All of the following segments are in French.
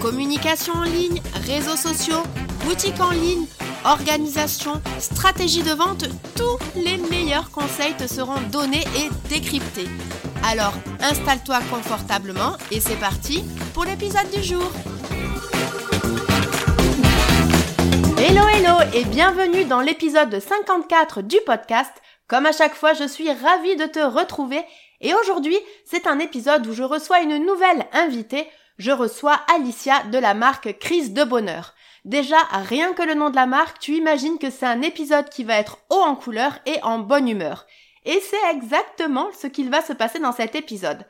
Communication en ligne, réseaux sociaux, boutique en ligne, organisation, stratégie de vente, tous les meilleurs conseils te seront donnés et décryptés. Alors installe-toi confortablement et c'est parti pour l'épisode du jour. Hello hello et bienvenue dans l'épisode 54 du podcast. Comme à chaque fois, je suis ravie de te retrouver et aujourd'hui, c'est un épisode où je reçois une nouvelle invitée. Je reçois Alicia de la marque Crise de Bonheur. Déjà, rien que le nom de la marque, tu imagines que c'est un épisode qui va être haut en couleur et en bonne humeur. Et c'est exactement ce qu'il va se passer dans cet épisode.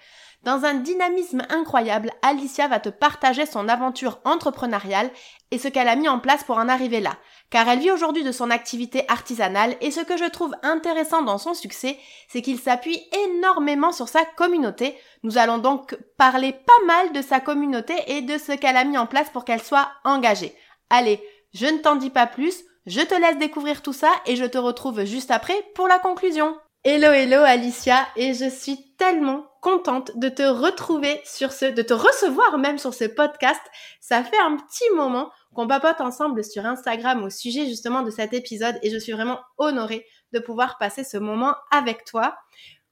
Dans un dynamisme incroyable, Alicia va te partager son aventure entrepreneuriale et ce qu'elle a mis en place pour en arriver là. Car elle vit aujourd'hui de son activité artisanale et ce que je trouve intéressant dans son succès, c'est qu'il s'appuie énormément sur sa communauté. Nous allons donc parler pas mal de sa communauté et de ce qu'elle a mis en place pour qu'elle soit engagée. Allez, je ne t'en dis pas plus, je te laisse découvrir tout ça et je te retrouve juste après pour la conclusion. Hello hello Alicia et je suis tellement contente de te retrouver sur ce, de te recevoir même sur ce podcast. Ça fait un petit moment qu'on papote ensemble sur Instagram au sujet justement de cet épisode et je suis vraiment honorée de pouvoir passer ce moment avec toi.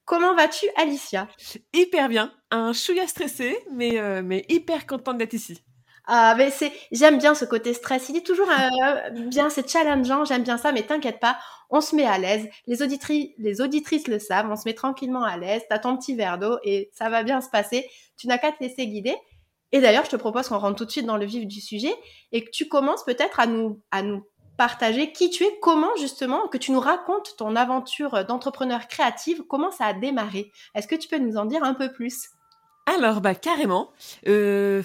Comment vas-tu Alicia? Hyper bien, un chouïa stressé mais, euh, mais hyper contente d'être ici. Ah, mais c'est, j'aime bien ce côté stress. Il est toujours euh, bien, c'est challengeant. J'aime bien ça, mais t'inquiète pas, on se met à l'aise. Les auditrices, les auditrices le savent. On se met tranquillement à l'aise. T'as ton petit verre d'eau et ça va bien se passer. Tu n'as qu'à te laisser guider. Et d'ailleurs, je te propose qu'on rentre tout de suite dans le vif du sujet et que tu commences peut-être à nous, à nous partager qui tu es, comment justement, que tu nous racontes ton aventure d'entrepreneur créative, comment ça a démarré. Est-ce que tu peux nous en dire un peu plus? Alors, bah carrément. Euh,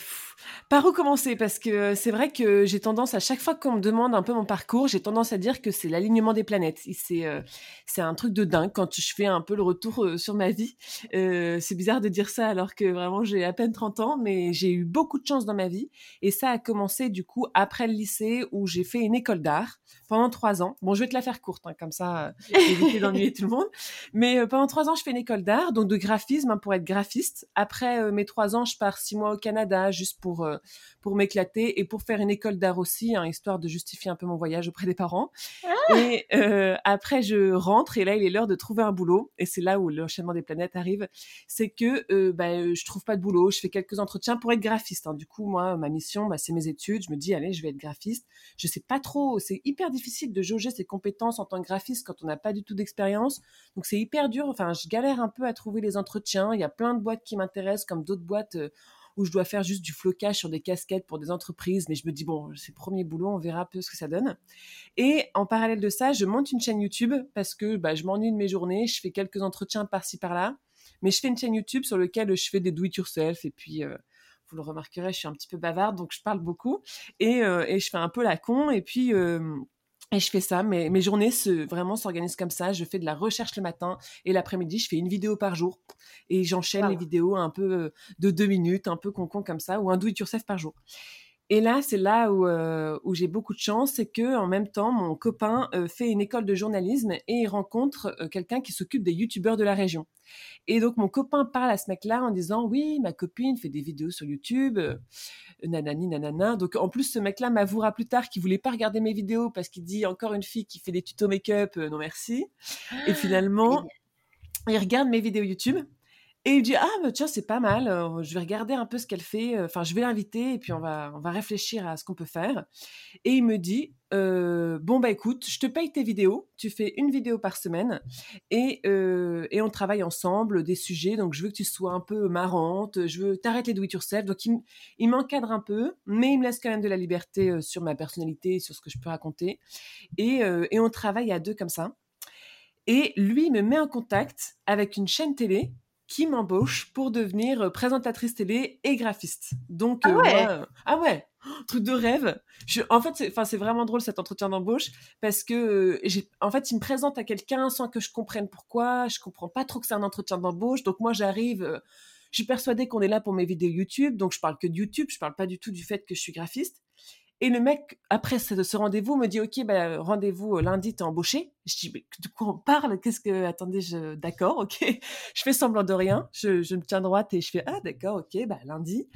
par où commencer? Parce que c'est vrai que j'ai tendance, à chaque fois qu'on me demande un peu mon parcours, j'ai tendance à dire que c'est l'alignement des planètes. C'est euh, c'est un truc de dingue quand je fais un peu le retour euh, sur ma vie. Euh, c'est bizarre de dire ça alors que vraiment j'ai à peine 30 ans, mais j'ai eu beaucoup de chance dans ma vie. Et ça a commencé du coup après le lycée où j'ai fait une école d'art pendant trois ans. Bon, je vais te la faire courte, hein, comme ça, éviter d'ennuyer tout le monde. Mais pendant trois ans, je fais une école d'art, donc de graphisme hein, pour être graphiste. Après mes trois ans, je pars six mois au Canada juste pour pour, euh, pour m'éclater et pour faire une école d'art aussi, hein, histoire de justifier un peu mon voyage auprès des parents. Ah et euh, après, je rentre et là, il est l'heure de trouver un boulot. Et c'est là où l'enchaînement des planètes arrive. C'est que euh, bah, je trouve pas de boulot. Je fais quelques entretiens pour être graphiste. Hein. Du coup, moi, ma mission, bah, c'est mes études. Je me dis, allez, je vais être graphiste. Je sais pas trop. C'est hyper difficile de jauger ses compétences en tant que graphiste quand on n'a pas du tout d'expérience. Donc, c'est hyper dur. Enfin, je galère un peu à trouver les entretiens. Il y a plein de boîtes qui m'intéressent, comme d'autres boîtes où je dois faire juste du flocage sur des casquettes pour des entreprises. Mais je me dis, bon, c'est le premier boulot, on verra un peu ce que ça donne. Et en parallèle de ça, je monte une chaîne YouTube parce que bah, je m'ennuie de mes journées, je fais quelques entretiens par-ci par-là. Mais je fais une chaîne YouTube sur laquelle je fais des do-it-yourself et puis... Euh, vous le remarquerez, je suis un petit peu bavarde, donc je parle beaucoup et, euh, je fais un peu la con. Et puis, euh, et je fais ça, mes, mes journées se, vraiment s'organisent comme ça. Je fais de la recherche le matin et l'après-midi, je fais une vidéo par jour. Et j'enchaîne les vidéos un peu euh, de deux minutes, un peu con-con comme ça, ou un do-it-yourself par jour. Et là, c'est là où, euh, où j'ai beaucoup de chance, c'est que en même temps, mon copain euh, fait une école de journalisme et il rencontre euh, quelqu'un qui s'occupe des youtubeurs de la région. Et donc mon copain parle à ce mec-là en disant oui, ma copine fait des vidéos sur YouTube, nanani nanana. Donc en plus, ce mec-là m'avouera plus tard qu'il voulait pas regarder mes vidéos parce qu'il dit encore une fille qui fait des tutos make-up, non merci. Et finalement, il regarde mes vidéos YouTube et il dit ah bah tiens c'est pas mal, euh, je vais regarder un peu ce qu'elle fait, euh, enfin je vais l'inviter et puis on va on va réfléchir à ce qu'on peut faire. Et il me dit euh, bon bah écoute je te paye tes vidéos, tu fais une vidéo par semaine et et on travaille ensemble des sujets donc je veux que tu sois un peu marrante, je veux t'arrêter de it yourself donc il, il m'encadre un peu mais il me laisse quand même de la liberté sur ma personnalité, sur ce que je peux raconter et et on travaille à deux comme ça. Et lui me met en contact avec une chaîne télé qui m'embauche pour devenir présentatrice télé et graphiste. Donc, ah ouais, ah ouais truc de rêve. Je, en fait, c'est, c'est vraiment drôle cet entretien d'embauche parce que j'ai, en fait, il me présente à quelqu'un sans que je comprenne pourquoi. Je comprends pas trop que c'est un entretien d'embauche. Donc moi, j'arrive. je suis persuadée qu'on est là pour mes vidéos YouTube, donc je parle que de YouTube. Je parle pas du tout du fait que je suis graphiste. Et le mec, après ce, rendez-vous, me dit, OK, bah, rendez-vous euh, lundi, t'es embauché. Je dis, mais de quoi on parle? Qu'est-ce que... Attendez, je... d'accord, OK. je fais semblant de rien. Je, je, me tiens droite et je fais, ah, d'accord, OK, bah, lundi.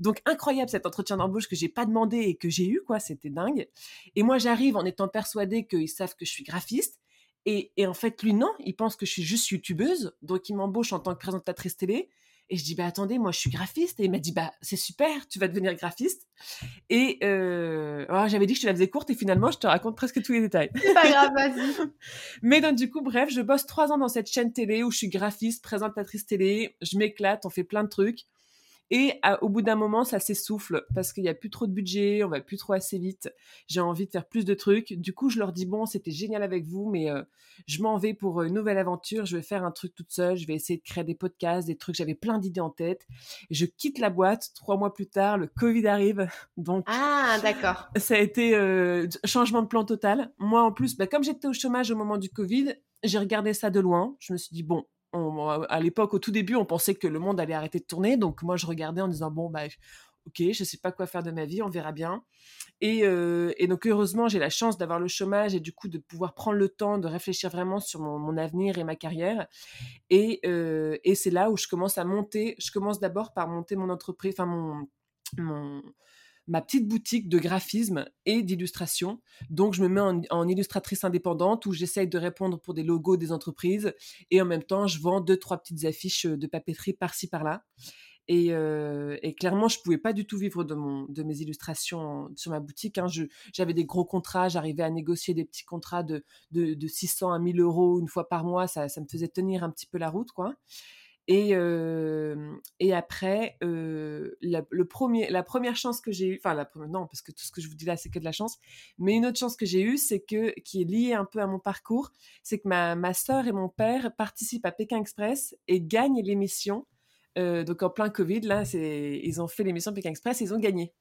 Donc, incroyable cet entretien d'embauche que j'ai pas demandé et que j'ai eu, quoi. C'était dingue. Et moi, j'arrive en étant persuadée qu'ils savent que je suis graphiste. Et, et, en fait, lui, non, il pense que je suis juste youtubeuse. Donc, il m'embauche en tant que présentatrice télé. Et je dis, bah attendez, moi je suis graphiste. Et il m'a dit, bah c'est super, tu vas devenir graphiste. Et euh, oh, j'avais dit que je te la faisais courte et finalement je te raconte presque tous les détails. C'est pas grave, vas-y. Mais donc du coup, bref, je bosse trois ans dans cette chaîne télé où je suis graphiste, présentatrice télé. Je m'éclate, on fait plein de trucs. Et au bout d'un moment, ça s'essouffle parce qu'il n'y a plus trop de budget, on va plus trop assez vite. J'ai envie de faire plus de trucs. Du coup, je leur dis bon, c'était génial avec vous, mais euh, je m'en vais pour une nouvelle aventure. Je vais faire un truc toute seule. Je vais essayer de créer des podcasts, des trucs. J'avais plein d'idées en tête. Je quitte la boîte. Trois mois plus tard, le Covid arrive. Donc ah d'accord. Ça a été euh, changement de plan total. Moi en plus, bah, comme j'étais au chômage au moment du Covid, j'ai regardé ça de loin. Je me suis dit bon, à l'époque, au tout début, on pensait que le monde allait arrêter de tourner. Donc moi, je regardais en disant bon bah ok, je sais pas quoi faire de ma vie, on verra bien. Et, euh, donc heureusement, j'ai la chance d'avoir le chômage et du coup de pouvoir prendre le temps de réfléchir vraiment sur mon, avenir et ma carrière. Et, euh, et c'est là où je commence à monter. Je commence d'abord par monter mon entreprise, enfin mon, mon ma petite boutique de graphisme et d'illustration. Donc, je me mets en, illustratrice indépendante où j'essaye de répondre pour des logos des entreprises et en même temps, je vends deux, trois petites affiches de papeterie par-ci, par-là. Et, euh, clairement, je pouvais pas du tout vivre de, de mes illustrations sur ma boutique. Hein. J'avais des gros contrats, j'arrivais à négocier des petits contrats de, de, 600 à 1000 euros une fois par mois. Ça, ça me faisait tenir un petit peu la route, quoi. Et, et après, la, le premier, la première chance que j'ai eue, enfin, la première, non, parce que tout ce que je vous dis là, c'est que de la chance, mais une autre chance que j'ai eue, c'est que, qui est liée un peu à mon parcours, c'est que ma, ma sœur et mon père participent à Pékin Express et gagnent l'émission. donc en plein Covid, là, ils ont fait l'émission Pékin Express, et ils ont gagné.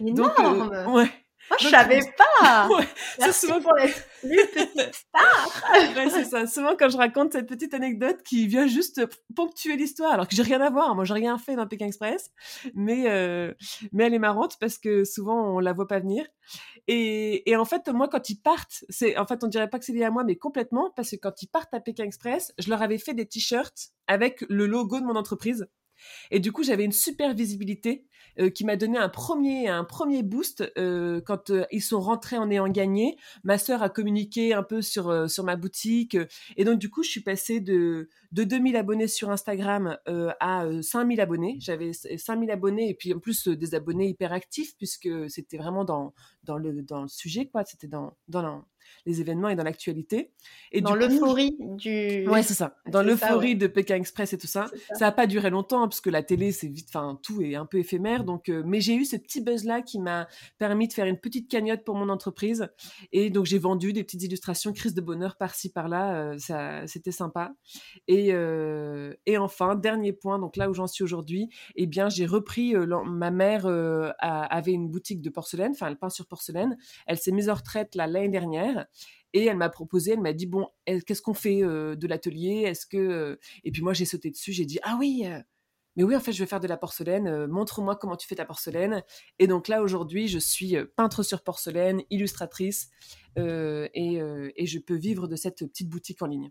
Énorme. Donc, ouais. Moi, je savais pas. Ouais, Merci souvent... pour les petite star. ouais, c'est ça. Souvent, quand je raconte cette petite anecdote qui vient juste ponctuer l'histoire, alors que j'ai rien à voir. Moi, j'ai rien fait dans Pékin Express, mais euh, mais elle est marrante parce que souvent on la voit pas venir. Et, et en fait, moi, quand ils partent, c'est en fait, on dirait pas que c'est lié à moi, mais complètement parce que quand ils partent à Pékin Express, je leur avais fait des t-shirts avec le logo de mon entreprise. Et du coup, j'avais une super visibilité euh, qui m'a donné un premier, un premier boost euh, quand euh, ils sont rentrés en ayant gagné. Ma sœur a communiqué un peu sur, sur ma boutique. et donc, du coup, je suis passée de, de 2000 abonnés sur Instagram à 5000 abonnés. J'avais 5000 abonnés et puis en plus des abonnés hyper actifs puisque c'était vraiment dans, dans, le, dans le sujet, quoi. C'était dans, dans, les événements et dans l'actualité. Et dans l'euphorie du. Ouais, c'est ça. Dans l'euphorie de Pékin Express et tout ça. Ça n'a pas duré longtemps, hein, parce que la télé, c'est vite, enfin, tout est un peu éphémère. Donc, euh, mais j'ai eu ce petit buzz-là qui m'a permis de faire une petite cagnotte pour mon entreprise. Et donc, j'ai vendu des petites illustrations, crise de bonheur par-ci, par-là. Euh, ça, c'était sympa. Et, euh, et enfin, dernier point, donc là où j'en suis aujourd'hui, eh bien, j'ai repris, ma mère avait une boutique de porcelaine, enfin, elle peint sur porcelaine. Elle s'est mise en retraite l'année dernière. Et elle m'a proposé, elle m'a dit bon, qu'est-ce qu'on fait euh, de l'atelier? Est-ce que euh, et puis moi j'ai sauté dessus, j'ai dit ah oui, euh, mais oui en fait je vais faire de la porcelaine. Montre-moi comment tu fais ta porcelaine. Et donc là aujourd'hui je suis peintre sur porcelaine, illustratrice et, et, je peux vivre de cette petite boutique en ligne.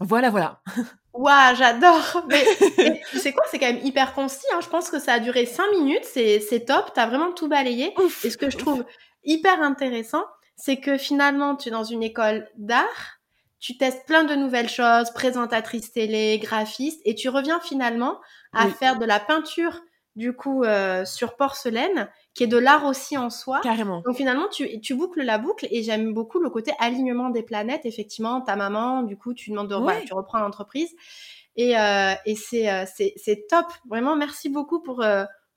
Voilà, voilà. Waouh, j'adore. Mais, tu sais quoi, c'est quand même hyper concis. Hein. Je pense que ça a duré cinq minutes. C'est top. Tu as vraiment tout balayé. et ce que je trouve hyper intéressant, c'est que finalement, tu es dans une école d'art, tu testes plein de nouvelles choses, présentatrice télé, graphiste, et tu reviens finalement à faire de la peinture, du coup, euh, sur porcelaine, qui est de l'art aussi en soi. Carrément. Donc finalement, tu, tu boucles la boucle, et j'aime beaucoup le côté alignement des planètes. Effectivement, ta maman, du coup, tu demandes de tu reprends l'entreprise. Et, euh, et c'est, euh, c'est, c'est top. Vraiment, merci beaucoup pour,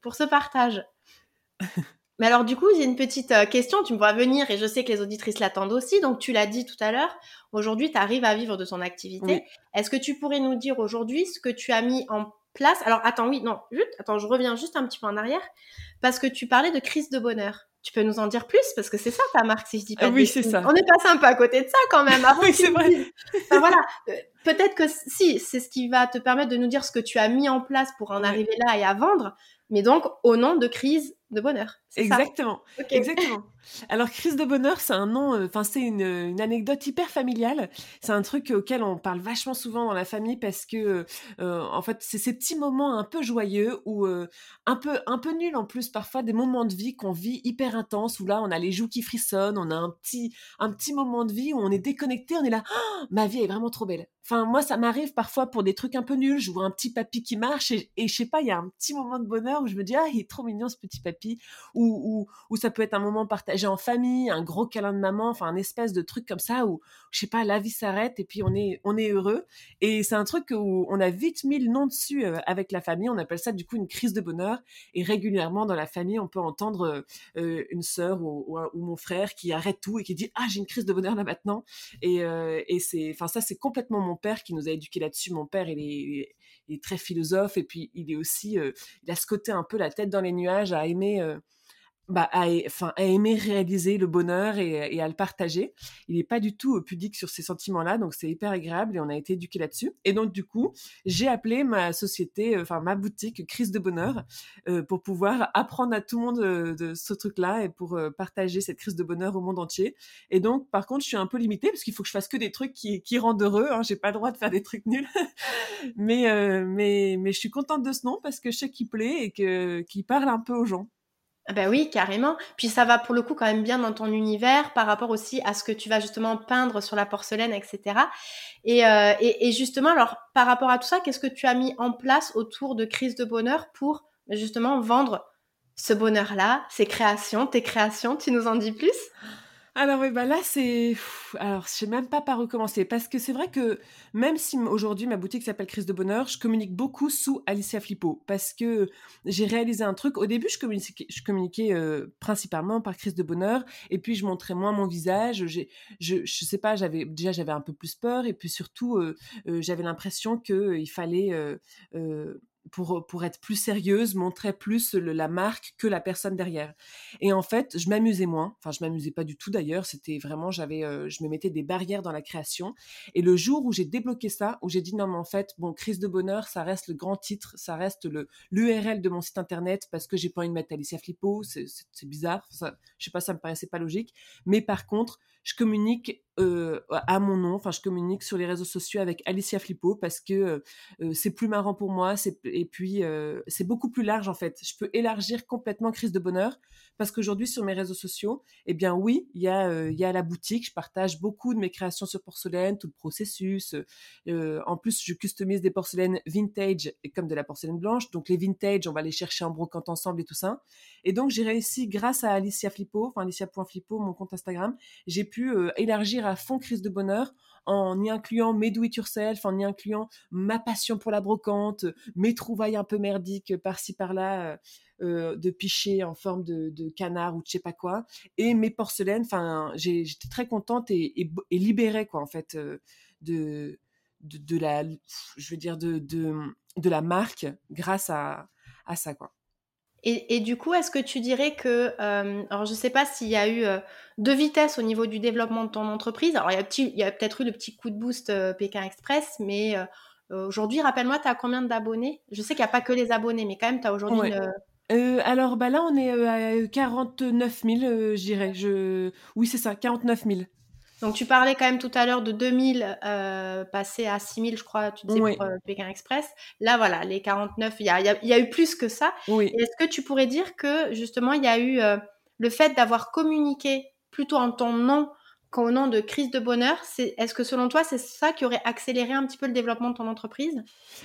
pour ce partage. Mais alors du coup, j'ai une petite euh, question, tu me vois venir et je sais que les auditrices l'attendent aussi, donc tu l'as dit tout à l'heure, aujourd'hui tu arrives à vivre de ton activité. Est-ce que tu pourrais nous dire aujourd'hui ce que tu as mis en place? Alors attends, oui, non, juste, attends, je reviens juste un petit peu en arrière, parce que tu parlais de crise de bonheur. Tu peux nous en dire plus? Parce que c'est ça ta marque, si je dis pas. Ah oui, c'est ça. On n'est pas sympa à côté de ça quand même. oui, c'est vrai. voilà. Euh, peut-être que si, c'est ce qui va te permettre de nous dire ce que tu as mis en place pour en arriver là et à vendre mais donc au nom de crise de bonheur. Exactement. Exactement. Alors, crise de bonheur, c'est un nom, euh, enfin, c'est une, anecdote hyper familiale. C'est un truc auquel on parle vachement souvent dans la famille parce que, euh, en fait, c'est ces petits moments un peu joyeux ou euh, un peu, un peu nuls en plus, parfois des moments de vie qu'on vit hyper intenses où là, on a les joues qui frissonnent, on a un petit, un petit moment de vie où on est déconnecté, on est là, «Oh, ma vie est vraiment trop belle. Enfin, moi, ça m'arrive parfois pour des trucs un peu nuls. Je vois un petit papy qui marche et, et je sais pas, il y a un petit moment de bonheur où je me dis, ah, il est trop mignon ce petit papy. Ou, ça peut être un moment partagé en famille, un gros câlin de maman, enfin, un espèce de truc comme ça où, je sais pas, la vie s'arrête et puis on est, heureux. Et c'est un truc où on a vite mis le nom dessus euh, avec la famille. On appelle ça du coup une crise de bonheur. Et régulièrement dans la famille, on peut entendre euh, une sœur ou, mon frère qui arrête tout et qui dit, ah, j'ai une crise de bonheur là maintenant. Et, euh, c'est, enfin, ça, c'est complètement mon père qui nous a éduqués là-dessus. Mon père, il est, il est, très philosophe et puis il est aussi, euh, il a ce côté un peu la tête dans les nuages à aimer bah, enfin, à aimer réaliser le bonheur et, à le partager. Il n'est pas du tout pudique sur ces sentiments-là, donc c'est hyper agréable et on a été éduqués là-dessus. Et donc du coup, j'ai appelé ma société, enfin ma boutique Crise de bonheur, pour pouvoir apprendre à tout le monde de, ce truc-là et pour partager cette crise de bonheur au monde entier. Et donc par contre, je suis un peu limitée parce qu'il faut que je fasse que des trucs qui, qui rendent heureux. Hein. J'ai pas le droit de faire des trucs nuls, mais mais mais je suis contente de ce nom parce que je sais qu'il plaît et que qu'il parle un peu aux gens. Ben oui, carrément. Puis ça va pour le coup quand même bien dans ton univers par rapport aussi à ce que tu vas justement peindre sur la porcelaine, etc. Et, euh, et, et justement, alors par rapport à tout ça, qu'est-ce que tu as mis en place autour de Crise de Bonheur pour justement vendre ce bonheur-là, ces créations, tes créations Tu nous en dis plus? Alors oui, bah là c'est, alors je sais même pas par où commencer parce que c'est vrai que même si aujourd'hui ma boutique s'appelle Crise de Bonheur, je communique beaucoup sous Alicia Flippo parce que j'ai réalisé un truc. Au début, je communiquais, euh, principalement par Crise de Bonheur et puis je montrais moins mon visage. Je, je sais pas, j'avais déjà j'avais un peu plus peur et puis surtout euh, euh, j'avais l'impression que il fallait pour, pour être plus sérieuse, montrer plus la marque que la personne derrière. Et en fait, je m'amusais moins. Enfin, je m'amusais pas du tout d'ailleurs. C'était vraiment, j'avais, euh, je me mettais des barrières dans la création. Et le jour où j'ai débloqué ça, où j'ai dit non mais en fait, bon, crise de bonheur, ça reste le grand titre, ça reste le l'URL de mon site internet parce que j'ai pas envie de mettre Alicia Flippo. C'est bizarre. Ça, je sais pas, ça me paraissait pas logique. Mais par contre, je communique euh, à mon nom, enfin je communique sur les réseaux sociaux avec Alicia Flippo parce que euh, c'est plus marrant pour moi, et puis euh, c'est beaucoup plus large en fait. Je peux élargir complètement Crise de Bonheur parce qu'aujourd'hui sur mes réseaux sociaux, eh bien oui, il y a la boutique, je partage beaucoup de mes créations sur porcelaine, tout le processus. en plus, je customise des porcelaines vintage comme de la porcelaine blanche, donc les vintage, on va les chercher en brocante ensemble et tout ça. Et donc j'ai réussi grâce à Alicia Flippo, enfin Alicia.flippo, mon compte Instagram, j'ai pu élargir à fond crise de bonheur en y incluant mes do it yourself, en y incluant ma passion pour la brocante, mes trouvailles un peu merdiques par-ci par-là. Euh, euh, de picher en forme de, canard ou de je sais pas quoi et mes porcelaines enfin j'étais très contente et, libérée quoi en fait euh, de, de, la je veux dire de, de, la marque grâce à, à ça quoi et, du coup, est-ce que tu dirais que, euh, alors je ne sais pas s'il y a eu euh, deux vitesses au niveau du développement de ton entreprise. Alors il y a, peut-être eu le petit coup de boost euh, Pékin Express, mais aujourd'hui, rappelle-moi, tu as combien d'abonnés? Je sais qu'il n'y a pas que les abonnés, mais quand même, tu as aujourd'hui alors bah là, on est à 49 000, je dirais. Je... Oui, c'est ça, 49 000. Donc tu parlais quand même tout à l'heure de 2000 euh, passé à 6000, je crois, tu disais pour euh, Pékin Express. Là, voilà, les 49, il y a, eu plus que ça. Est-ce que tu pourrais dire que justement, il y a eu euh, le fait d'avoir communiqué plutôt en ton nom qu'au nom de crise de bonheur, est-ce que selon toi, c'est ça qui aurait accéléré un petit peu le développement de ton entreprise?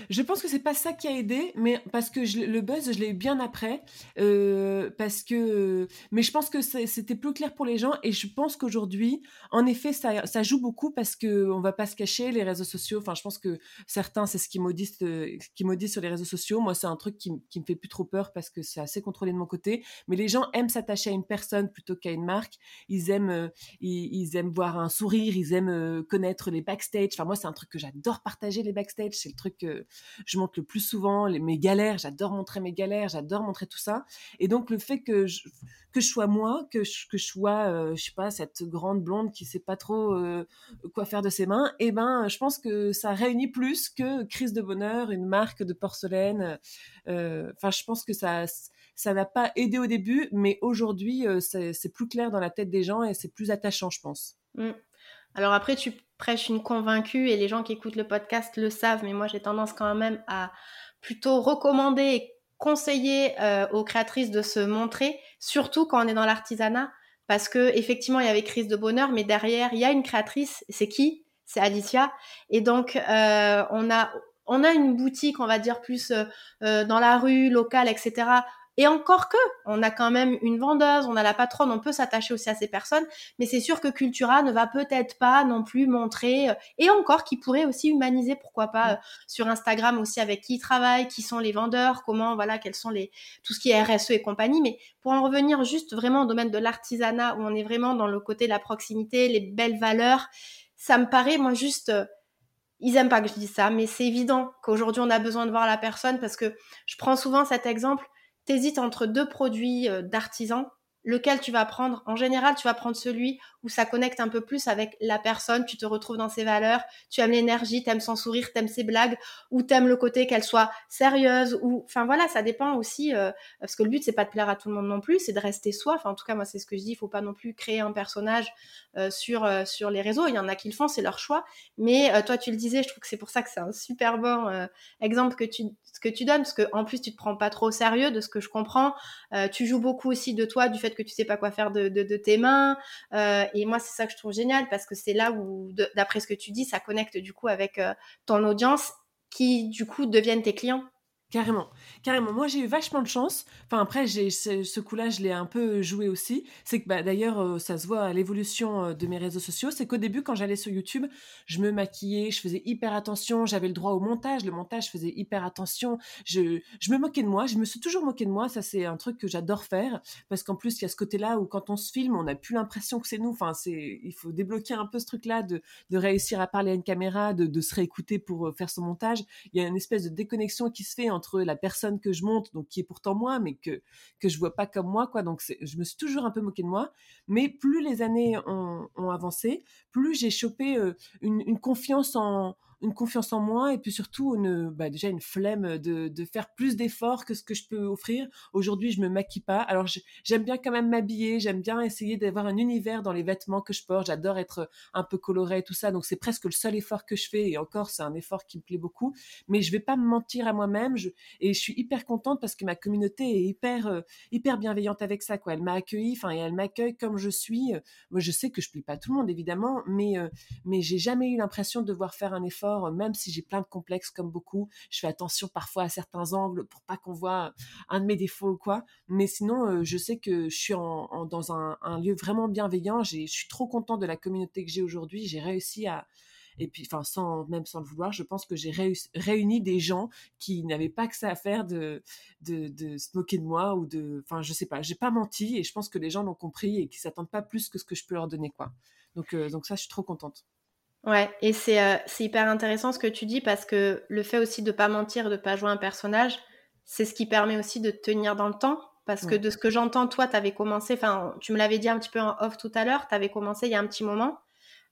Je pense que c'est pas ça qui a aidé, mais parce que le buzz, je l'ai eu bien après, euh, parce que, mais je pense que c'était plus clair pour les gens et je pense qu'aujourd'hui, en effet, ça, joue beaucoup parce que on va pas se cacher les réseaux sociaux. Enfin, je pense que certains, c'est ce qui maudissent, euh, qui maudissent sur les réseaux sociaux. Moi, c'est un truc qui, qui me fait plus trop peur parce que c'est assez contrôlé de mon côté. Mais les gens aiment s'attacher à une personne plutôt qu'à une marque. Ils aiment, euh, ils, ils aiment voir un sourire, ils aiment euh, connaître les backstage. Enfin, moi, c'est un truc que j'adore partager, les backstage. C'est le truc que je montre le plus souvent, les, mes galères. J'adore montrer mes galères, j'adore montrer tout ça. Et donc, le fait que je, que je sois moi, que je, que je sois, euh, je sais pas, cette grande blonde qui sait pas trop euh, quoi faire de ses mains, et eh ben, je pense que ça réunit plus que Crise de Bonheur, une marque de porcelaine. Enfin, je pense que ça ça n'a pas aidé au début, mais aujourd'hui, c'est plus clair dans la tête des gens et c'est plus attachant, je pense. Mm. Alors après, tu prêches une convaincue et les gens qui écoutent le podcast le savent, mais moi j'ai tendance quand même à plutôt recommander et conseiller euh, aux créatrices de se montrer, surtout quand on est dans l'artisanat, parce que effectivement il y avait crise de bonheur, mais derrière il y a une créatrice, c'est qui? C'est Alicia, et donc euh, on a on a une boutique, on va dire plus euh, dans la rue, locale, etc. Et encore que, on a quand même une vendeuse, on a la patronne, on peut s'attacher aussi à ces personnes, mais c'est sûr que Cultura ne va peut-être pas non plus montrer, euh, et encore qui pourrait aussi humaniser, pourquoi pas, mm. euh, sur Instagram aussi avec qui ils travaillent, qui sont les vendeurs, comment, voilà, quels sont les, tout ce qui est RSE et compagnie. Mais pour en revenir juste vraiment au domaine de l'artisanat, où on est vraiment dans le côté de la proximité, les belles valeurs, ça me paraît, moi, juste, euh, ils aiment pas que je dise ça, mais c'est évident qu'aujourd'hui on a besoin de voir la personne parce que je prends souvent cet exemple t'hésites entre deux produits euh, d'artisan, lequel tu vas prendre? En général, tu vas prendre celui où ça connecte un peu plus avec la personne, tu te retrouves dans ses valeurs, tu aimes l'énergie, tu aimes son sourire, tu aimes ses blagues, ou tu aimes le côté qu'elle soit sérieuse, ou enfin voilà, ça dépend aussi, euh, parce que le but c'est pas de plaire à tout le monde non plus, c'est de rester soi. Enfin en tout cas moi c'est ce que je dis, il faut pas non plus créer un personnage euh, sur euh, sur les réseaux. Il y en a qui le font, c'est leur choix. Mais toi tu le disais, je trouve que c'est pour ça que c'est un super bon exemple que tu que tu donnes, parce que en plus tu te prends pas trop au sérieux de ce que je comprends. tu joues beaucoup aussi de toi, du fait que tu sais pas quoi faire de, de tes mains et moi, c'est ça que je trouve génial parce que c'est là où, d'après ce que tu dis, ça connecte du coup avec euh, ton audience qui du coup deviennent tes clients. Carrément, carrément. Moi, j'ai eu vachement de chance. Enfin, après, j'ai ce, coup-là, je l'ai un peu joué aussi. C'est que, bah, d'ailleurs, euh, ça se voit à l'évolution euh, de mes réseaux sociaux. C'est qu'au début, quand j'allais sur YouTube, je me maquillais, je faisais hyper attention. J'avais le droit au montage. Le montage, je faisais hyper attention. Je, me moquais de moi. Je me suis toujours moqué de moi. Ça, c'est un truc que j'adore faire parce qu'en plus, il y a ce côté-là où quand on se filme, on n'a plus l'impression que c'est nous. Enfin, c'est, il faut débloquer un peu ce truc-là de, réussir à parler à une caméra, de, se réécouter pour euh, faire son montage. Il y a une espèce de déconnexion qui se fait entre la personne que je monte, donc qui est pourtant moi, mais que que je vois pas comme moi, quoi. Donc je me suis toujours un peu moqué de moi. Mais plus les années ont, avancé, plus j'ai chopé euh, une confiance en une confiance en moi et puis surtout bah déjà une flemme de, faire plus d'efforts que ce que je peux offrir. Aujourd'hui, je me maquille pas. Alors j'aime bien quand même m'habiller, j'aime bien essayer d'avoir un univers dans les vêtements que je porte. J'adore être un peu coloré tout ça. Donc c'est presque le seul effort que je fais et encore c'est un effort qui me plaît beaucoup. Mais je vais pas me mentir à moi-même et je suis hyper contente parce que ma communauté est hyper euh, hyper bienveillante avec ça quoi. Elle m'a accueilli, enfin et elle m'accueille comme je suis. Moi je sais que je plais pas tout le monde évidemment, mais euh, mais j'ai jamais eu l'impression de devoir faire un effort même si j'ai plein de complexes comme beaucoup. Je fais attention parfois à certains angles pour pas qu'on voit un de mes défauts ou quoi. Mais sinon, euh, je sais que je suis en, dans un, lieu vraiment bienveillant. Je suis trop contente de la communauté que j'ai aujourd'hui. J'ai réussi à, et puis enfin sans même sans le vouloir je pense que j'ai réuni des gens qui n'avaient pas que ça à faire de, de, se moquer de moi ou de enfin je sais pas j'ai pas menti et je pense que les gens l'ont compris et qu'ils s'attendent pas plus que ce que je peux leur donner quoi donc euh, donc ça je suis trop contente Ouais, et euh, c'est hyper intéressant ce que tu dis parce que le fait aussi de pas mentir, de pas jouer un personnage, c'est ce qui permet aussi de tenir dans le temps. Parce que de ce que j'entends, toi, tu avais commencé, enfin, tu me l'avais dit un petit peu en off tout à l'heure, tu avais commencé il y a un petit moment.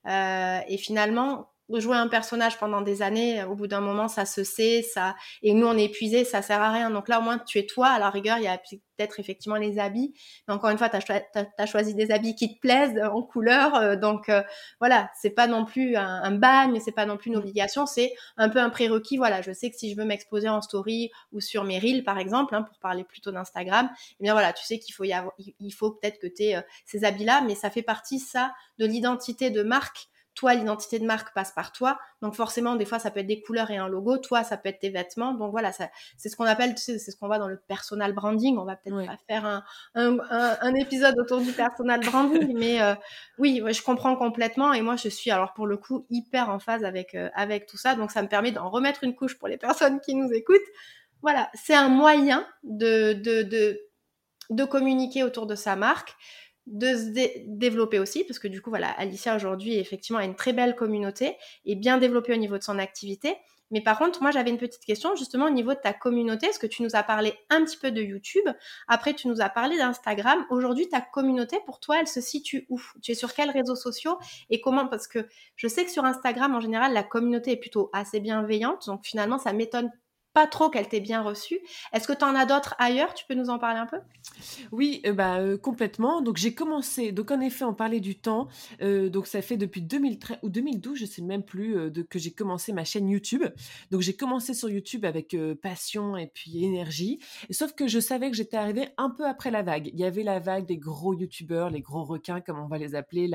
Euh, et finalement, jouer un personnage pendant des années, au bout d'un moment, ça se sait, ça, et nous, on est épuisé, ça sert à rien. Donc là, au moins, tu es toi. À la rigueur, il y a peut-être effectivement les habits. Mais encore une fois, tu as, choisi des habits qui te plaisent en couleur. Euh, donc euh, voilà, c'est pas non plus un, un bagne, c'est pas non plus une obligation, c'est un peu un prérequis. Voilà, je sais que si je veux m'exposer en story ou sur mes reels, par exemple, hein, pour parler plutôt d'Instagram, eh bien voilà, tu sais qu'il faut y avoir, il faut peut-être que tu aies euh, ces habits-là, mais ça fait partie, ça, de l'identité de marque toi, l'identité de marque passe par toi. Donc forcément, des fois, ça peut être des couleurs et un logo. Toi, ça peut être tes vêtements. Donc voilà, c'est ce qu'on appelle, tu sais, c'est ce qu'on voit dans le personal branding. On va peut-être pas faire un, un, un, épisode autour du personal branding, mais euh, oui, je comprends complètement. Et moi, je suis alors pour le coup hyper en phase avec euh, avec tout ça. Donc ça me permet d'en remettre une couche pour les personnes qui nous écoutent. Voilà, c'est un moyen de, de, de, de communiquer autour de sa marque de se développer aussi, parce que du coup, voilà, Alicia aujourd'hui, effectivement, a une très belle communauté et bien développée au niveau de son activité. Mais par contre, moi, j'avais une petite question justement au niveau de ta communauté. Est-ce que tu nous as parlé un petit peu de YouTube? Après, tu nous as parlé d'Instagram. Aujourd'hui, ta communauté, pour toi, elle se situe où? Tu es sur quels réseaux sociaux et comment? Parce que je sais que sur Instagram, en général, la communauté est plutôt assez bienveillante. Donc finalement, ça m'étonne pas trop qu'elle t'ait bien reçue. Est-ce que tu en as d'autres ailleurs? Tu peux nous en parler un peu? Oui, euh, bah, euh, complètement. Donc j'ai commencé, donc en effet, on parlait du temps. Euh, donc ça fait depuis 2013 ou 2012, je sais même plus, de, que j'ai commencé ma chaîne YouTube. Donc j'ai commencé sur YouTube avec passion et puis énergie. Sauf que je savais que j'étais arrivée un peu après la vague. Il y avait la vague des gros YouTubeurs, les gros requins, comme on va les appeler.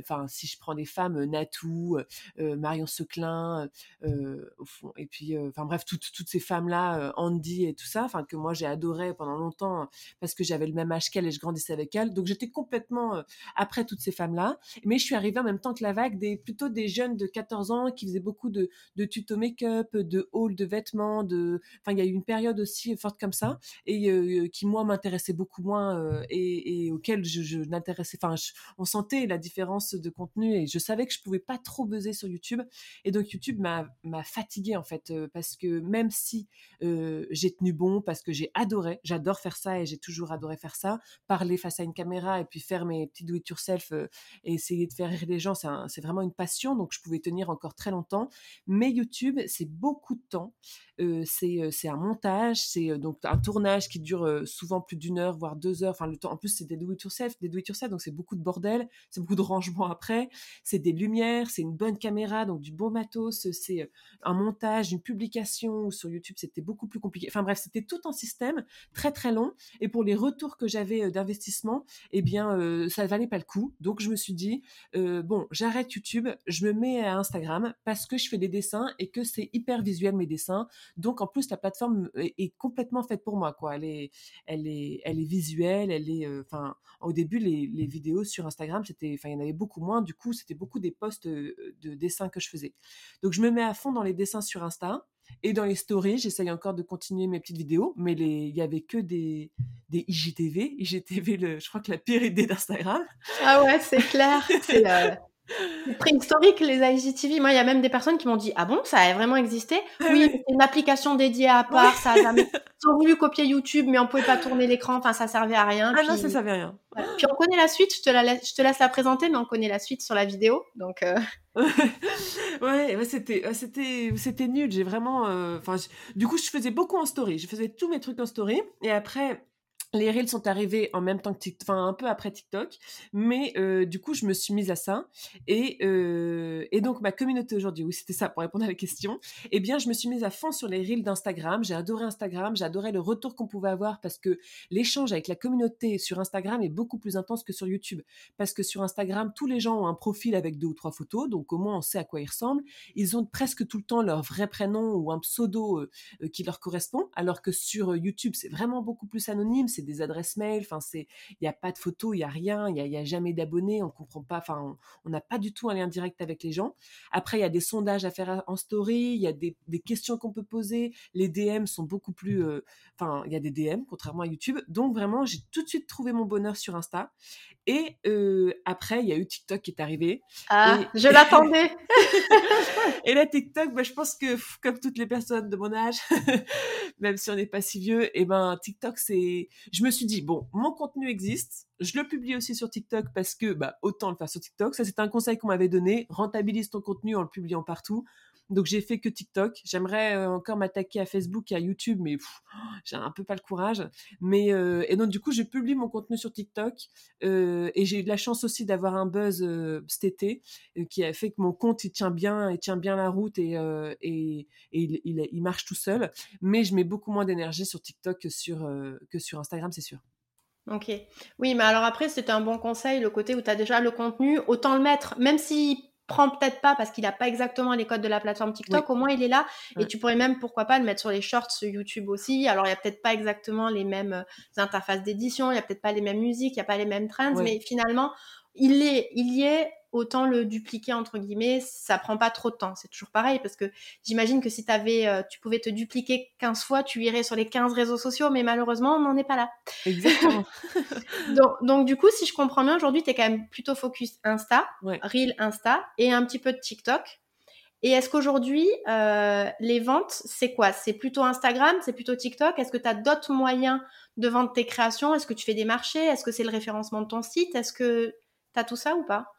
Enfin, si je prends des femmes, Natou, Marion Seclin, au fond, et puis, enfin bref, toutes toutes ces femmes-là, Andy et tout ça, enfin que moi j'ai adoré pendant longtemps parce que j'avais le même âge qu'elles et je grandissais avec elles. Donc j'étais complètement après toutes ces femmes-là. Mais je suis arrivée en même temps que la vague des plutôt des jeunes de 14 ans qui faisaient beaucoup de, de tutos make-up, de haul de vêtements, de, enfin il y a eu une période aussi forte comme ça et qui moi m'intéressait beaucoup moins et, et auquel je, n'intéressais, enfin on sentait la différence de contenu et je savais que je pouvais pas trop buzzer sur YouTube et donc YouTube m'a fatiguée en fait parce que même même si j'ai tenu bon parce que j'ai adoré, j'adore faire ça et j'ai toujours adoré faire ça, parler face à une caméra et puis faire mes petits do it yourself et essayer de faire rire les gens, c'est vraiment une passion, donc je pouvais tenir encore très longtemps. Mais YouTube, c'est beaucoup de temps, c'est un montage, c'est donc un tournage qui dure souvent plus d'une heure, voire deux heures. Enfin, le temps, en plus, c'est des do it yourself, des do it yourself, donc c'est beaucoup de bordel, c'est beaucoup de rangement après, c'est des lumières, c'est une bonne caméra, donc du bon matos, c'est un montage, une publication sur YouTube, c'était beaucoup plus compliqué. Enfin bref, c'était tout un système très très long. Et pour les retours que j'avais euh, d'investissement, eh bien, ça euh, ça valait pas le coup. Donc je me suis dit, euh, bon, j'arrête YouTube, je me mets à Instagram parce que je fais des dessins et que c'est hyper visuel mes dessins. Donc en plus, la plateforme est, complètement faite pour moi, quoi. Elle est, elle est, elle est visuelle, elle est, enfin, au début, les, les, vidéos sur Instagram, c'était, il y en avait beaucoup moins. Du coup, c'était beaucoup des posts de dessins que je faisais. Donc je me mets à fond dans les dessins sur Insta. Et dans les stories, j'essaye encore de continuer mes petites vidéos, mais il y avait que des, IGTV. IGTV, le, je crois que la pire idée d'Instagram. Ah ouais, c'est clair. C'est préhistorique, les IGTV. Moi, il y a même des personnes qui m'ont dit Ah bon, ça a vraiment existé? Ah Oui, c'est une application dédiée à part. Ça a jamais... Ils ont voulu copier YouTube, mais on pouvait pas tourner l'écran. Enfin, ça servait à rien. Ah non, ça servait à rien. Puis on connaît la suite. Je te, la laisse, je te laisse la présenter, mais on connaît la suite sur la vidéo. Donc. Euh, ouais, c'était, c'était, c'était nul. J'ai vraiment, euh, enfin, du coup, je faisais beaucoup en story. Je faisais tous mes trucs en story, et après, les reels sont arrivés en même temps que TikTok, enfin un peu après TikTok, mais euh, du coup je me suis mise à ça et, euh, et donc ma communauté aujourd'hui, oui c'était ça pour répondre à la question, eh bien je me suis mise à fond sur les reels d'Instagram, j'ai adoré Instagram, j'adorais le retour qu'on pouvait avoir parce que l'échange avec la communauté sur Instagram est beaucoup plus intense que sur YouTube, parce que sur Instagram tous les gens ont un profil avec deux ou trois photos, donc au moins on sait à quoi ils ressemblent, ils ont presque tout le temps leur vrai prénom ou un pseudo euh, qui leur correspond, alors que sur YouTube c'est vraiment beaucoup plus anonyme, des adresses mail. Enfin, c'est, il n'y a pas de photos, il y a rien, il y a, jamais d'abonnés, on comprend pas. Enfin, on n'a pas du tout un lien direct avec les gens. Après, il y a des sondages à faire en story, il y a des, questions qu'on peut poser. Les DM sont beaucoup plus, euh, enfin, il y a des DM contrairement à YouTube. Donc vraiment, j'ai tout de suite trouvé mon bonheur sur Insta. Et après, il y a eu TikTok qui est arrivé. Ah, je l'attendais. et là, TikTok, bah, je pense que comme toutes les personnes de mon âge, même si on n'est pas si vieux, et eh ben TikTok, c'est. Je me suis dit bon, mon contenu existe. Je le publie aussi sur TikTok parce que bah, autant le faire sur TikTok. Ça, c'est un conseil qu'on m'avait donné. Rentabilise ton contenu en le publiant partout. Donc j'ai fait que TikTok. J'aimerais euh, encore m'attaquer à Facebook et à YouTube, mais j'ai un peu pas le courage. Mais euh, et donc du coup, je publie mon contenu sur TikTok euh, et j'ai eu de la chance aussi d'avoir un buzz cet été qui a fait que mon compte il tient bien, il tient bien la route et et, il, marche tout seul. Mais je mets beaucoup moins d'énergie sur TikTok que sur que sur Instagram, c'est sûr. Ok. Oui, mais alors après, c'était un bon conseil, le côté où tu as déjà le contenu, autant le mettre, même si prend peut-être pas parce qu'il n'a pas exactement les codes de la plateforme TikTok, au moins il est là. Et tu pourrais même, pourquoi pas, le mettre sur les shorts YouTube aussi. Alors, il n'y a peut-être pas exactement les mêmes euh, interfaces d'édition, il n'y a peut-être pas les mêmes musiques, il n'y a pas les mêmes trends, mais finalement, il, est, il y est autant le dupliquer entre guillemets, ça prend pas trop de temps. C'est toujours pareil parce que j'imagine que si avais, euh, tu pouvais te dupliquer 15 fois, tu irais sur les 15 réseaux sociaux, mais malheureusement, on n'en est pas là. Exactement. donc, du coup, si je comprends bien, aujourd'hui, tu es quand même plutôt focus Insta, Reel Insta et un petit peu de TikTok. Et est-ce qu'aujourd'hui, euh, les ventes, c'est quoi? C'est plutôt Instagram, c'est plutôt TikTok? Est-ce que tu as d'autres moyens de vendre tes créations? Est-ce que tu fais des marchés? Est-ce que c'est le référencement de ton site? Est-ce que tu as tout ça ou pas?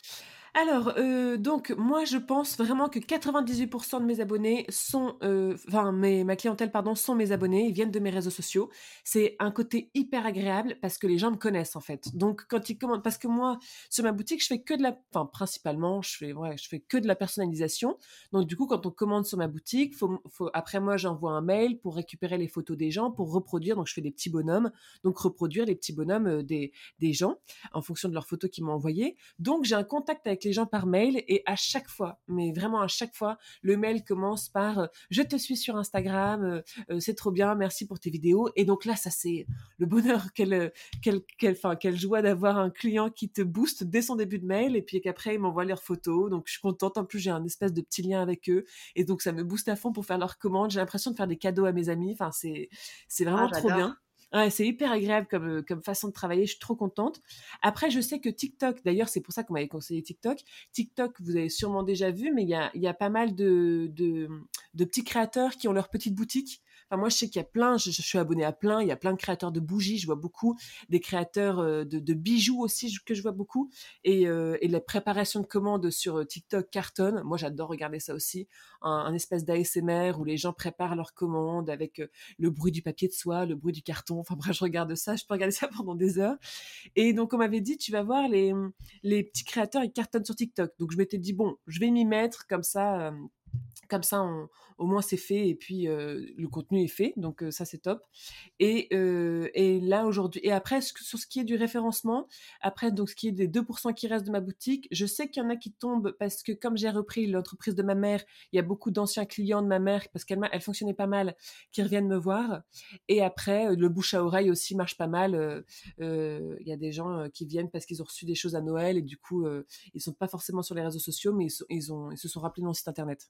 Alors, euh, donc, moi, je pense vraiment que 98% de mes abonnés sont, euh, enfin, mes, ma clientèle, pardon, sont mes abonnés, ils viennent de mes réseaux sociaux. C'est un côté hyper agréable parce que les gens me connaissent, en fait. Donc, quand ils commandent, parce que moi, sur ma boutique, je fais que de la, enfin, principalement, je fais, ouais, je fais que de la personnalisation. Donc, du coup, quand on commande sur ma boutique, faut, faut, après moi, j'envoie un mail pour récupérer les photos des gens, pour reproduire. Donc, je fais des petits bonhommes. Donc, reproduire les petits bonhommes euh, des, des gens en fonction de leurs photos qu'ils m'ont envoyées. Donc, j'ai un contact avec les gens par mail et à chaque fois, mais vraiment à chaque fois, le mail commence par euh, je te suis sur Instagram, euh, euh, c'est trop bien, merci pour tes vidéos. Et donc là, ça c'est le bonheur, quelle, quelle, quelle, quelle joie d'avoir un client qui te booste dès son début de mail et puis qu'après il m'envoie leurs photos. Donc je suis contente. En plus, j'ai un espèce de petit lien avec eux et donc ça me booste à fond pour faire leurs commandes. J'ai l'impression de faire des cadeaux à mes amis. Enfin, c'est, c'est vraiment ah, trop bien. C'est hyper agréable comme, euh, comme façon de travailler. Je suis trop contente. Après, je sais que TikTok, d'ailleurs, c'est pour ça qu'on m'avait conseillé TikTok. TikTok, vous avez sûrement déjà vu, mais il y a, y a, pas mal de, de, de, petits créateurs qui ont leur petite boutique Enfin, moi, je sais qu'il y a plein, je, suis abonné à plein, il y a plein de créateurs de bougies, je vois beaucoup, des créateurs euh, de, bijoux aussi que je vois beaucoup, et, euh, la préparation de commandes sur euh, TikTok cartonne. Moi, j'adore regarder ça aussi, un, espèce d'ASMR où les gens préparent leurs commandes avec le bruit du papier de soie, le bruit du carton. Enfin bref, je regarde ça, je peux regarder ça pendant des heures. Et donc, on m'avait dit, tu vas voir les, les petits créateurs, ils cartonnent sur TikTok. Donc, je m'étais dit, bon, je vais m'y mettre comme ça comme ça, au moins c'est fait et puis euh, le contenu est fait, donc ça c'est top. Et, là aujourd'hui, et après sur ce qui est du référencement, après donc ce qui est des 2% qui restent de ma boutique, je sais qu'il y en a qui tombent parce que comme j'ai repris l'entreprise de ma mère, il y a beaucoup d'anciens clients de ma mère parce qu'elle elle fonctionnait pas mal, qui reviennent me voir. Et après le bouche à oreille aussi marche pas mal. Il y a des gens qui viennent parce qu'ils ont reçu des choses à Noël et du coup ils sont pas forcément sur les réseaux sociaux, mais ils se sont rappelés de mon site internet.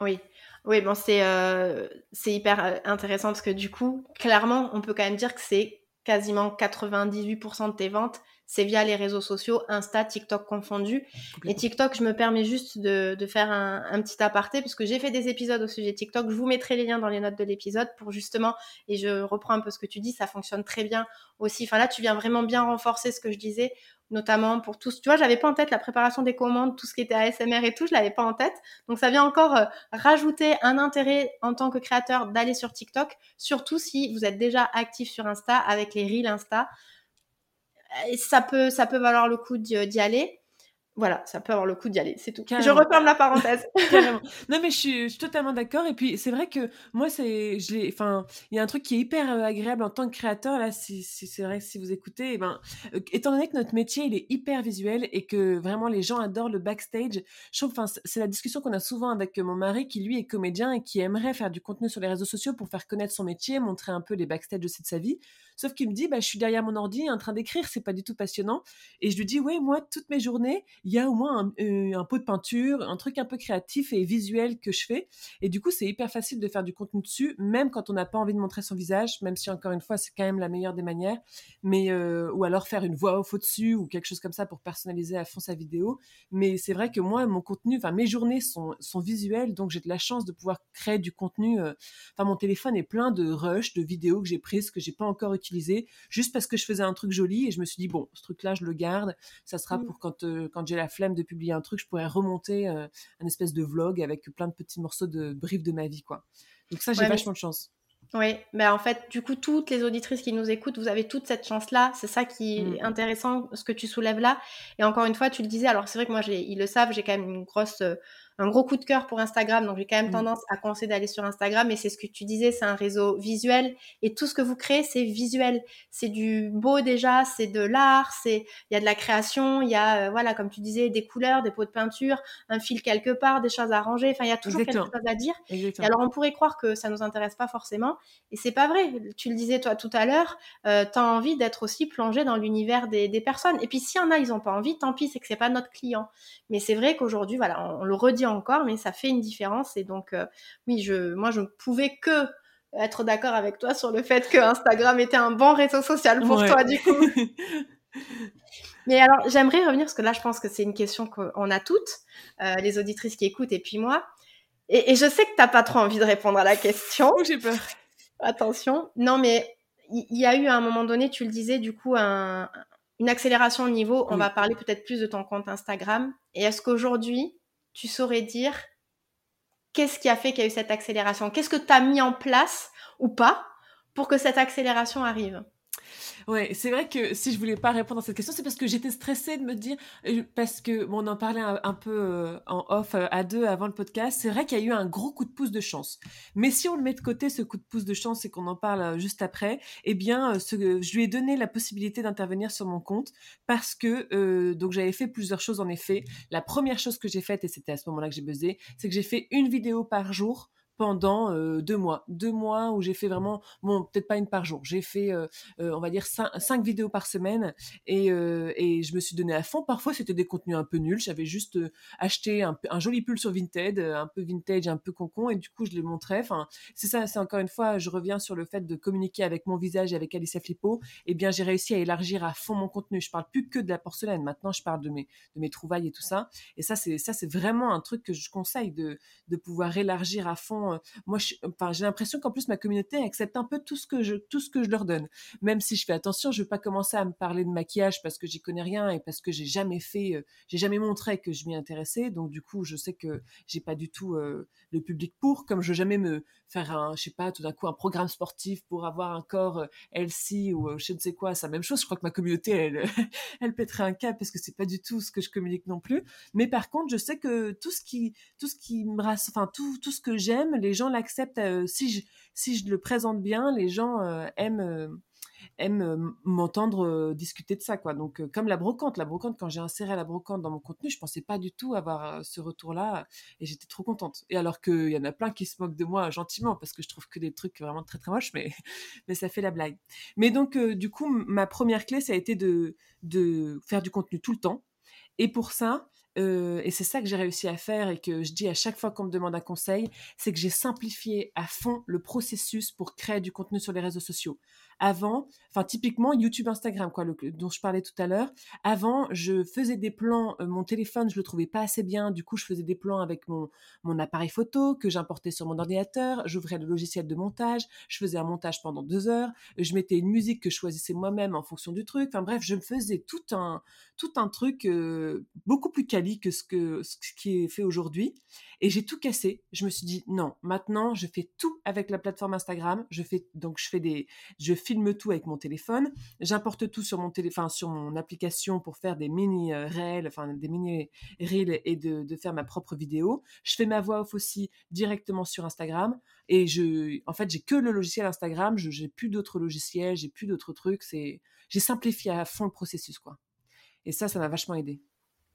Oui, oui, bon, c'est euh, c'est hyper euh, intéressant parce que du coup, clairement, on peut quand même dire que c'est quasiment 98% de tes ventes, c'est via les réseaux sociaux, Insta, TikTok confondus. Et TikTok, je me permets juste de, de faire un, un, petit aparté parce que j'ai fait des épisodes au sujet de TikTok. Je vous mettrai les liens dans les notes de l'épisode pour justement, et je reprends un peu ce que tu dis, ça fonctionne très bien aussi. Enfin là, tu viens vraiment bien renforcer ce que je disais notamment pour tous. Tu vois, j'avais pas en tête la préparation des commandes, tout ce qui était ASMR et tout, je l'avais pas en tête. Donc ça vient encore euh, rajouter un intérêt en tant que créateur d'aller sur TikTok, surtout si vous êtes déjà actif sur Insta avec les reels Insta. Et ça peut, ça peut valoir le coup d'y aller voilà, ça peut avoir le coup d'y aller, c'est tout. Je referme la parenthèse. non, mais je suis, totalement d'accord. Et puis, c'est vrai que moi, c'est, je enfin, il y a un truc qui est hyper euh, agréable en tant que créateur. Là, si, c'est vrai, si vous écoutez, eh ben, euh, étant donné que notre métier, il est hyper visuel et que vraiment les gens adorent le backstage, je trouve, enfin, c'est la discussion qu'on a souvent avec mon mari qui lui est comédien et qui aimerait faire du contenu sur les réseaux sociaux pour faire connaître son métier, montrer un peu les backstage aussi de sa vie. Sauf qu'il me dit, bah, je suis derrière mon ordi en train d'écrire, c'est pas du tout passionnant. Et je lui dis, ouais, moi, toutes mes journées, il y a au moins un, euh, pot de peinture, un truc un peu créatif et visuel que je fais. Et du coup, c'est hyper facile de faire du contenu dessus, même quand on n'a pas envie de montrer son visage, même si encore une fois, c'est quand même la meilleure des manières. Mais, euh, ou alors faire une voix off au-dessus ou quelque chose comme ça pour personnaliser à fond sa vidéo. Mais c'est vrai que moi, mon contenu, enfin, mes journées sont, sont visuelles, donc j'ai de la chance de pouvoir créer du contenu. Euh, enfin, mon téléphone est plein de rush, de vidéos que j'ai prises, que j'ai pas encore utilisées, juste parce que je faisais un truc joli et je me suis dit, bon, ce truc-là, je le garde. Ça sera mmh. pour quand, euh, quand j'ai la flemme de publier un truc, je pourrais remonter un espèce de vlog avec plein de petits morceaux de briefs de ma vie, quoi. Donc ça, j'ai vachement de chance. Oui, mais en fait, du coup, toutes les auditrices qui nous écoutent, vous avez toute cette chance-là. C'est ça qui est mmh. intéressant, ce que tu soulèves là. Et encore une fois, tu le disais, alors c'est vrai que moi, ils le savent, j'ai quand même une grosse euh, un gros coup de cœur pour Instagram, donc j'ai quand même mmh. tendance à conseiller d'aller sur Instagram. Et c'est ce que tu disais, c'est un réseau visuel et tout ce que vous créez, c'est visuel. C'est du beau déjà, c'est de l'art, c'est il y a de la création, il y a euh, voilà comme tu disais des couleurs, des pots de peinture, un fil quelque part, des choses à ranger. Enfin, il y a toujours quelque chose à dire. Et alors on pourrait croire que ça nous intéresse pas forcément, et c'est pas vrai. Tu le disais toi tout à l'heure, euh, tu as envie d'être aussi plongé dans l'univers des, des, personnes. Et puis s'il y en a, ils ont pas envie, tant pis, c'est que c'est pas notre client. Mais c'est vrai qu'aujourd'hui, voilà, on le redit encore, mais ça fait une différence. Et donc, euh, oui, je, moi, je ne pouvais que être d'accord avec toi sur le fait que Instagram était un bon réseau social pour toi, du coup. mais alors, j'aimerais revenir, parce que là, je pense que c'est une question qu'on a toutes, euh, les auditrices qui écoutent, et puis moi. Et, je sais que tu n'as pas trop envie de répondre à la question. Oh, j'ai peur. Attention. Non, mais il y, a eu à un moment donné, tu le disais, du coup, une accélération au niveau. On va parler peut-être plus de ton compte Instagram. Et est-ce qu'aujourd'hui, tu saurais dire qu'est-ce qui a fait qu'il y a eu cette accélération? Qu'est-ce que tu as mis en place ou pas pour que cette accélération arrive? Ouais, c'est vrai que si je voulais pas répondre à cette question, c'est parce que j'étais stressée de me dire, euh, parce que bon, on en parlait un, peu euh, en off euh, à deux avant le podcast. C'est vrai qu'il y a eu un gros coup de pouce de chance. Mais si on le met de côté, ce coup de pouce de chance, et qu'on en parle juste après, eh bien, je lui ai donné la possibilité d'intervenir sur mon compte parce que donc j'avais fait plusieurs choses en effet. La première chose que j'ai faite, et c'était à ce moment-là que j'ai buzzé, c'est que j'ai fait une vidéo par jour pendant deux mois. Deux mois où j'ai fait vraiment, bon, peut-être pas une par jour, j'ai fait, on va dire, cinq, vidéos par semaine et, et, je me suis donné à fond. Parfois, c'était des contenus un peu nuls. J'avais juste acheté un, un, joli pull sur Vinted, un peu vintage, un peu concon, et du coup, je les montrais. Enfin, c'est ça, c'est encore une fois, je reviens sur le fait de communiquer avec mon visage et avec Alicia Flippo. Eh bien, j'ai réussi à élargir à fond mon contenu. Je parle plus que de la porcelaine. Maintenant, je parle de mes, de mes trouvailles et tout ça. Et ça, c'est, ça, c'est vraiment un truc que je conseille de, de pouvoir élargir à fond euh, moi, j'ai l'impression qu'en plus ma communauté accepte un peu tout ce que je, tout ce que je leur donne. Même si je fais attention, je veux pas commencer à me parler de maquillage parce que j'y connais rien et parce que j'ai jamais fait, euh, j'ai jamais montré que je m'y intéressais. Donc du coup, je sais que j'ai pas du tout euh, le public pour. Comme je veux jamais me faire un, je sais pas, tout d'un coup un programme sportif pour avoir un corps healthy ou je ne sais quoi, c'est la même chose. Je crois que ma communauté, elle, elle pèterait un cap parce que c'est pas du tout ce que je communique non plus. Mais par contre, je sais que tout ce qui, tout ce qui me rasse, enfin tout, tout ce que j'aime, les gens l'acceptent. Euh, si, je, si je le présente bien, les gens euh, aiment euh, aiment m'entendre discuter de ça quoi. Donc comme la brocante. La brocante quand j'ai inséré la brocante dans mon contenu je pensais pas du tout avoir ce retour là et j'étais trop contente. Et alors qu'il y en a plein qui se moquent de moi gentiment parce que je trouve que des trucs vraiment très très moches mais mais ça fait la blague. Mais donc du coup ma première clé ça a été de de faire du contenu tout le temps. Et pour ça et c'est ça que j'ai réussi à faire et que je dis à chaque fois qu'on me demande un conseil, c'est que j'ai simplifié à fond le processus pour créer du contenu sur les réseaux sociaux. Avant, enfin typiquement YouTube, Instagram, quoi, dont je parlais tout à l'heure. Avant, je faisais des plans, euh, mon téléphone, je le trouvais pas assez bien. Du coup, je faisais des plans avec mon, mon appareil photo que j'importais sur mon ordinateur. J'ouvrais le logiciel de montage. Je faisais un montage pendant deux heures. Je mettais une musique que je choisissais moi-même en fonction du truc. Enfin bref, je me faisais tout un, tout un truc euh, beaucoup plus quali que ce, que ce qui est fait aujourd'hui. Et j'ai tout cassé. Je me suis dit non, maintenant je fais tout avec la plateforme Instagram. Je fais donc je fais des, je filme tout avec mon téléphone. J'importe tout sur mon téléphone, sur mon application pour faire des mini euh, réels, enfin des mini reels et de, faire ma propre vidéo. Je fais ma voix off aussi directement sur Instagram. Et je, en fait, j'ai que le logiciel Instagram. Je j'ai plus d'autres logiciels, j'ai plus d'autres trucs. C'est, j'ai simplifié à fond le processus quoi. Et ça, ça m'a vachement aidé.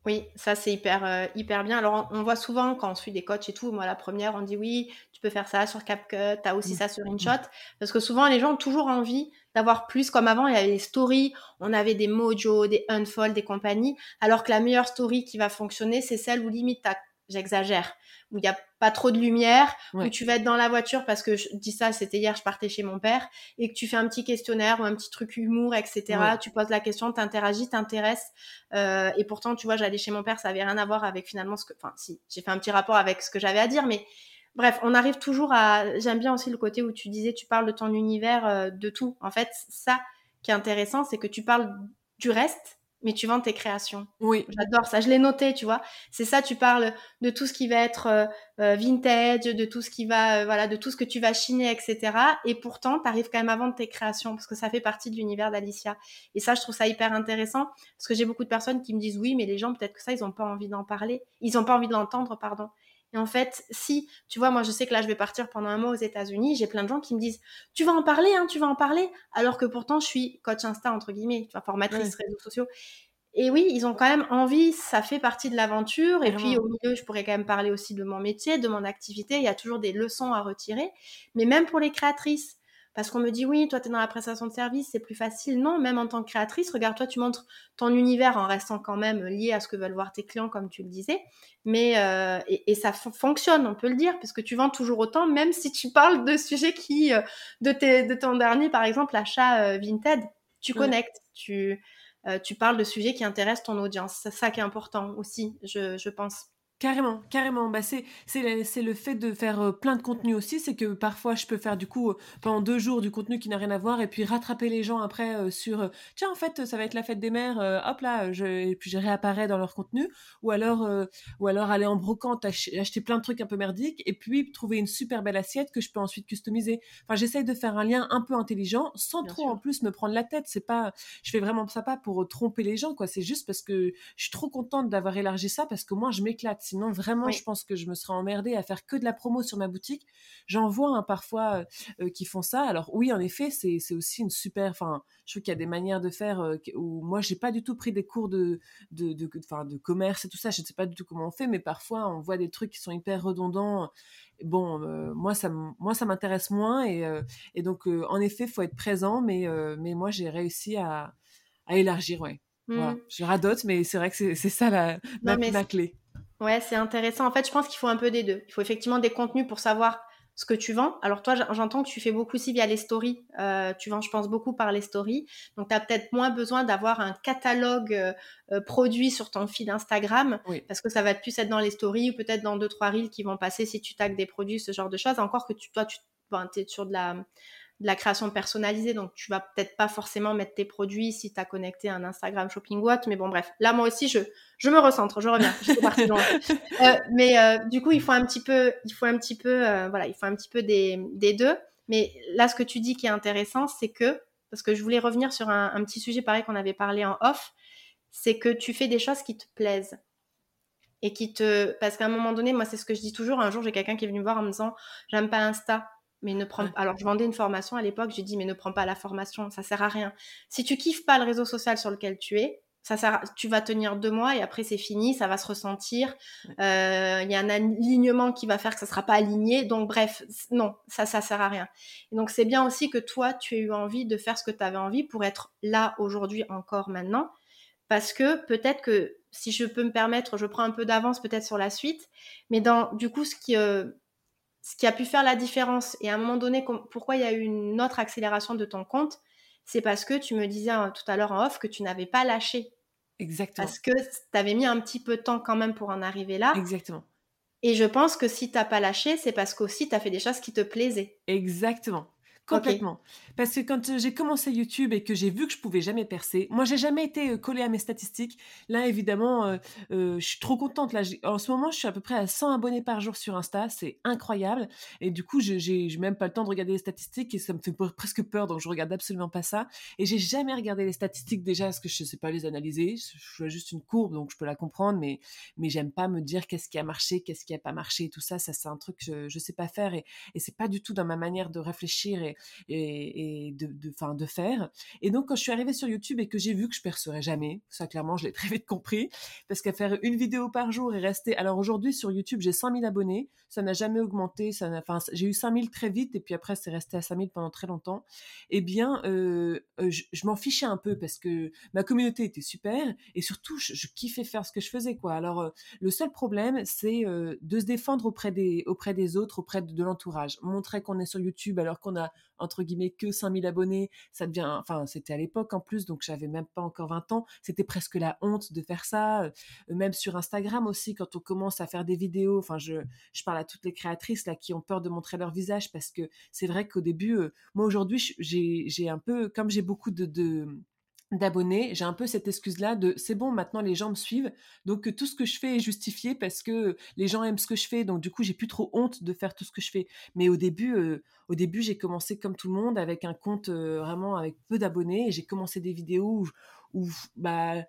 Oui, ça c'est hyper, euh, hyper bien. Alors on, voit souvent quand on suit des coachs et tout, moi la première on dit oui, tu peux faire ça sur CapCut, t'as aussi mmh. ça sur InShot, mmh. parce que souvent les gens ont toujours envie d'avoir plus, comme avant il y avait les stories, on avait des Mojo, des Unfold, des compagnies, alors que la meilleure story qui va fonctionner c'est celle où limite t'as j'exagère, où il n'y a pas trop de lumière, où tu vas être dans la voiture parce que je dis ça, c'était hier, je partais chez mon père, et que tu fais un petit questionnaire ou un petit truc humour, etc. Tu poses la question, t'interagis, t'intéresses. Euh, et pourtant, tu vois, j'allais chez mon père, ça avait rien à voir avec finalement ce que, enfin, si, j'ai fait un petit rapport avec ce que j'avais à dire, mais bref, on arrive toujours à. J'aime bien aussi le côté où tu disais, tu parles de ton univers, euh, de tout. En fait, ça qui est intéressant, c'est que tu parles du reste mais tu vends tes créations. Oui. J'adore ça. Je l'ai noté, tu vois. C'est ça, tu parles de tout ce qui va être euh, euh, vintage, de tout ce qui va, euh, voilà, de tout ce que tu vas chiner, etc. Et pourtant, tu arrives quand même à vendre tes créations parce que ça fait partie de l'univers d'Alicia. Et ça, je trouve ça hyper intéressant parce que j'ai beaucoup de personnes qui me disent oui, mais les gens, peut-être que ça, ils n'ont pas envie d'en parler. Ils n'ont pas envie de l'entendre, pardon. Et en fait, si, tu vois, moi je sais que là je vais partir pendant un mois aux États-Unis, j'ai plein de gens qui me disent Tu vas en parler, hein, tu vas en parler, alors que pourtant je suis coach Insta, entre guillemets, tu vois, formatrice réseaux sociaux. Et oui, ils ont quand même envie, ça fait partie de l'aventure. Et puis au milieu, je pourrais quand même parler aussi de mon métier, de mon activité. Il y a toujours des leçons à retirer. Mais même pour les créatrices, parce qu'on me dit oui, toi tu es dans la prestation de service, c'est plus facile. Non, même en tant que créatrice, regarde, toi tu montres ton univers en restant quand même lié à ce que veulent voir tes clients, comme tu le disais. Mais euh, et, ça fonctionne, on peut le dire, parce que tu vends toujours autant, même si tu parles de sujets qui, euh, de, tes, de ton dernier, par exemple, l'achat euh, Vinted, tu connectes, tu tu parles de sujets qui intéressent ton audience. C'est ça qui est important aussi, je pense. Carrément, carrément. Bah c'est c'est le fait de faire euh, plein de contenu aussi, c'est que parfois je peux faire du coup euh, pendant deux jours du contenu qui n'a rien à voir et puis rattraper les gens après euh, sur tiens en fait ça va être la fête des mères, hop là je, et puis je réapparais dans leur contenu ou alors ou alors aller en brocante acheter plein de trucs un peu merdiques et puis trouver une super belle assiette que je peux ensuite customiser. Enfin j'essaye de faire un lien un peu intelligent sans trop en plus me prendre la tête. C'est pas je fais vraiment ça pas pour tromper les gens quoi. C'est juste parce que je suis trop contente d'avoir élargi ça parce que moi je m'éclate Sinon, vraiment, je pense que je me serais emmerdée à faire que de la promo sur ma boutique. J'en vois hein, parfois euh, qui font ça. Alors oui, en effet, c'est aussi une super. Enfin, je trouve qu'il y a des manières de faire euh, où moi, j'ai pas du tout pris des cours de de, de, de commerce et tout ça. Je ne sais pas du tout comment on fait, mais parfois on voit des trucs qui sont hyper redondants. Bon, euh, moi ça moi ça m'intéresse moins et, et donc en effet, faut être présent. Mais mais moi j'ai réussi à, à élargir, ouais. Voilà. Mmh. Je radote, mais c'est vrai que c'est ça la, ma clé. Ouais, c'est intéressant. En fait, je pense qu'il faut un peu des deux. Il faut effectivement des contenus pour savoir ce que tu vends. Alors toi, j'entends que tu fais beaucoup aussi via les stories. Euh, tu vends, je pense, beaucoup par les stories. Donc, tu as peut-être moins besoin d'avoir un catalogue euh, euh, produit sur ton feed Instagram, parce que ça va plus être dans les stories ou peut-être dans deux, trois reels qui vont passer si tu tags des produits, ce genre de choses. Encore que tu, toi, tu es sur de la de la création personnalisée, donc tu vas peut-être pas forcément mettre tes produits si tu as connecté un Instagram Shopping What, mais bon bref, là moi aussi je, je me recentre, je reviens, je suis partie euh, mais euh, du coup il faut un petit peu, il faut un petit peu, euh, voilà, il faut un petit peu des, des, deux. Mais là ce que tu dis qui est intéressant, c'est que, parce que je voulais revenir sur un, un petit sujet pareil qu'on avait parlé en off, c'est que tu fais des choses qui te plaisent et qui te, parce qu'à un moment donné, moi c'est ce que je dis toujours. Un jour j'ai quelqu'un qui est venu me voir en me disant, j'aime pas Insta mais ne prends alors je vendais une formation à l'époque j'ai dit mais ne prends pas la formation ça sert à rien. Si tu kiffes pas le réseau social sur lequel tu es ça sert tu vas tenir deux mois et après c'est fini ça va se ressentir. Euh, il y a un alignement qui va faire que ça sera pas aligné. Donc bref non ça ça sert à rien. Et donc c'est bien aussi que toi tu aies eu envie de faire ce que tu avais envie pour être là aujourd'hui encore maintenant. Parce que peut-être que si je peux me permettre je prends un peu d'avance peut-être sur la suite. Mais dans du coup ce qui euh, ce qui a pu faire la différence et à un moment donné, pourquoi il y a eu une autre accélération de ton compte, c'est parce que tu me disais hein, tout à l'heure en off que tu n'avais pas lâché. Exactement. Parce que tu avais mis un petit peu de temps quand même pour en arriver là. Exactement. Et je pense que si tu n'as pas lâché, c'est parce qu'aussi tu as fait des choses qui te plaisaient. Exactement. Complètement. Parce que quand j'ai commencé YouTube et que j'ai vu que je pouvais jamais percer, moi j'ai jamais été collée à mes statistiques. Là évidemment, je suis trop contente. Là, en ce moment, je suis à peu près à 100 abonnés par jour sur Insta, c'est incroyable. Et du coup, j'ai même pas le temps de regarder les statistiques et ça me fait presque peur, donc je regarde absolument pas ça. Et j'ai jamais regardé les statistiques déjà parce que je sais pas les analyser. Je vois juste une courbe, donc je peux la comprendre, mais mais j'aime pas me dire qu'est-ce qui a marché, qu'est-ce qui a pas marché, tout ça. Ça c'est un truc que je, je sais pas faire et, et c'est pas du tout dans ma manière de réfléchir et, de, fin, de faire. Et donc, quand je suis arrivée sur YouTube et que j'ai vu que je percerais jamais, ça clairement, je l'ai très vite compris, parce qu'à faire une vidéo par jour et rester. Alors aujourd'hui, sur YouTube, j'ai 100 000 abonnés, ça n'a jamais augmenté, j'ai eu 5 000 très vite et puis après, c'est resté à 5 000 pendant très longtemps. Eh bien, euh, je, je m'en fichais un peu parce que ma communauté était super et surtout, je, kiffais faire ce que je faisais, quoi. Alors, le seul problème, c'est de se défendre auprès des, auprès des autres, auprès de, l'entourage. Montrer qu'on est sur YouTube alors qu'on a, entre guillemets, que 5000 abonnés, ça devient, enfin, c'était à l'époque en plus, donc j'avais même pas encore 20 ans, c'était presque la honte de faire ça. Euh, même sur Instagram aussi, quand on commence à faire des vidéos, enfin, je, je parle à toutes les créatrices là qui ont peur de montrer leur visage parce que c'est vrai qu'au début, euh, moi aujourd'hui, j'ai un peu, comme j'ai beaucoup de, de d'abonnés, j'ai un peu cette excuse-là de c'est bon, maintenant les gens me suivent, donc tout ce que je fais est justifié parce que les gens aiment ce que je fais, donc du coup j'ai plus trop honte de faire tout ce que je fais. Mais au début, euh, au début j'ai commencé comme tout le monde avec un compte euh, vraiment avec peu d'abonnés et j'ai commencé des vidéos où, où bah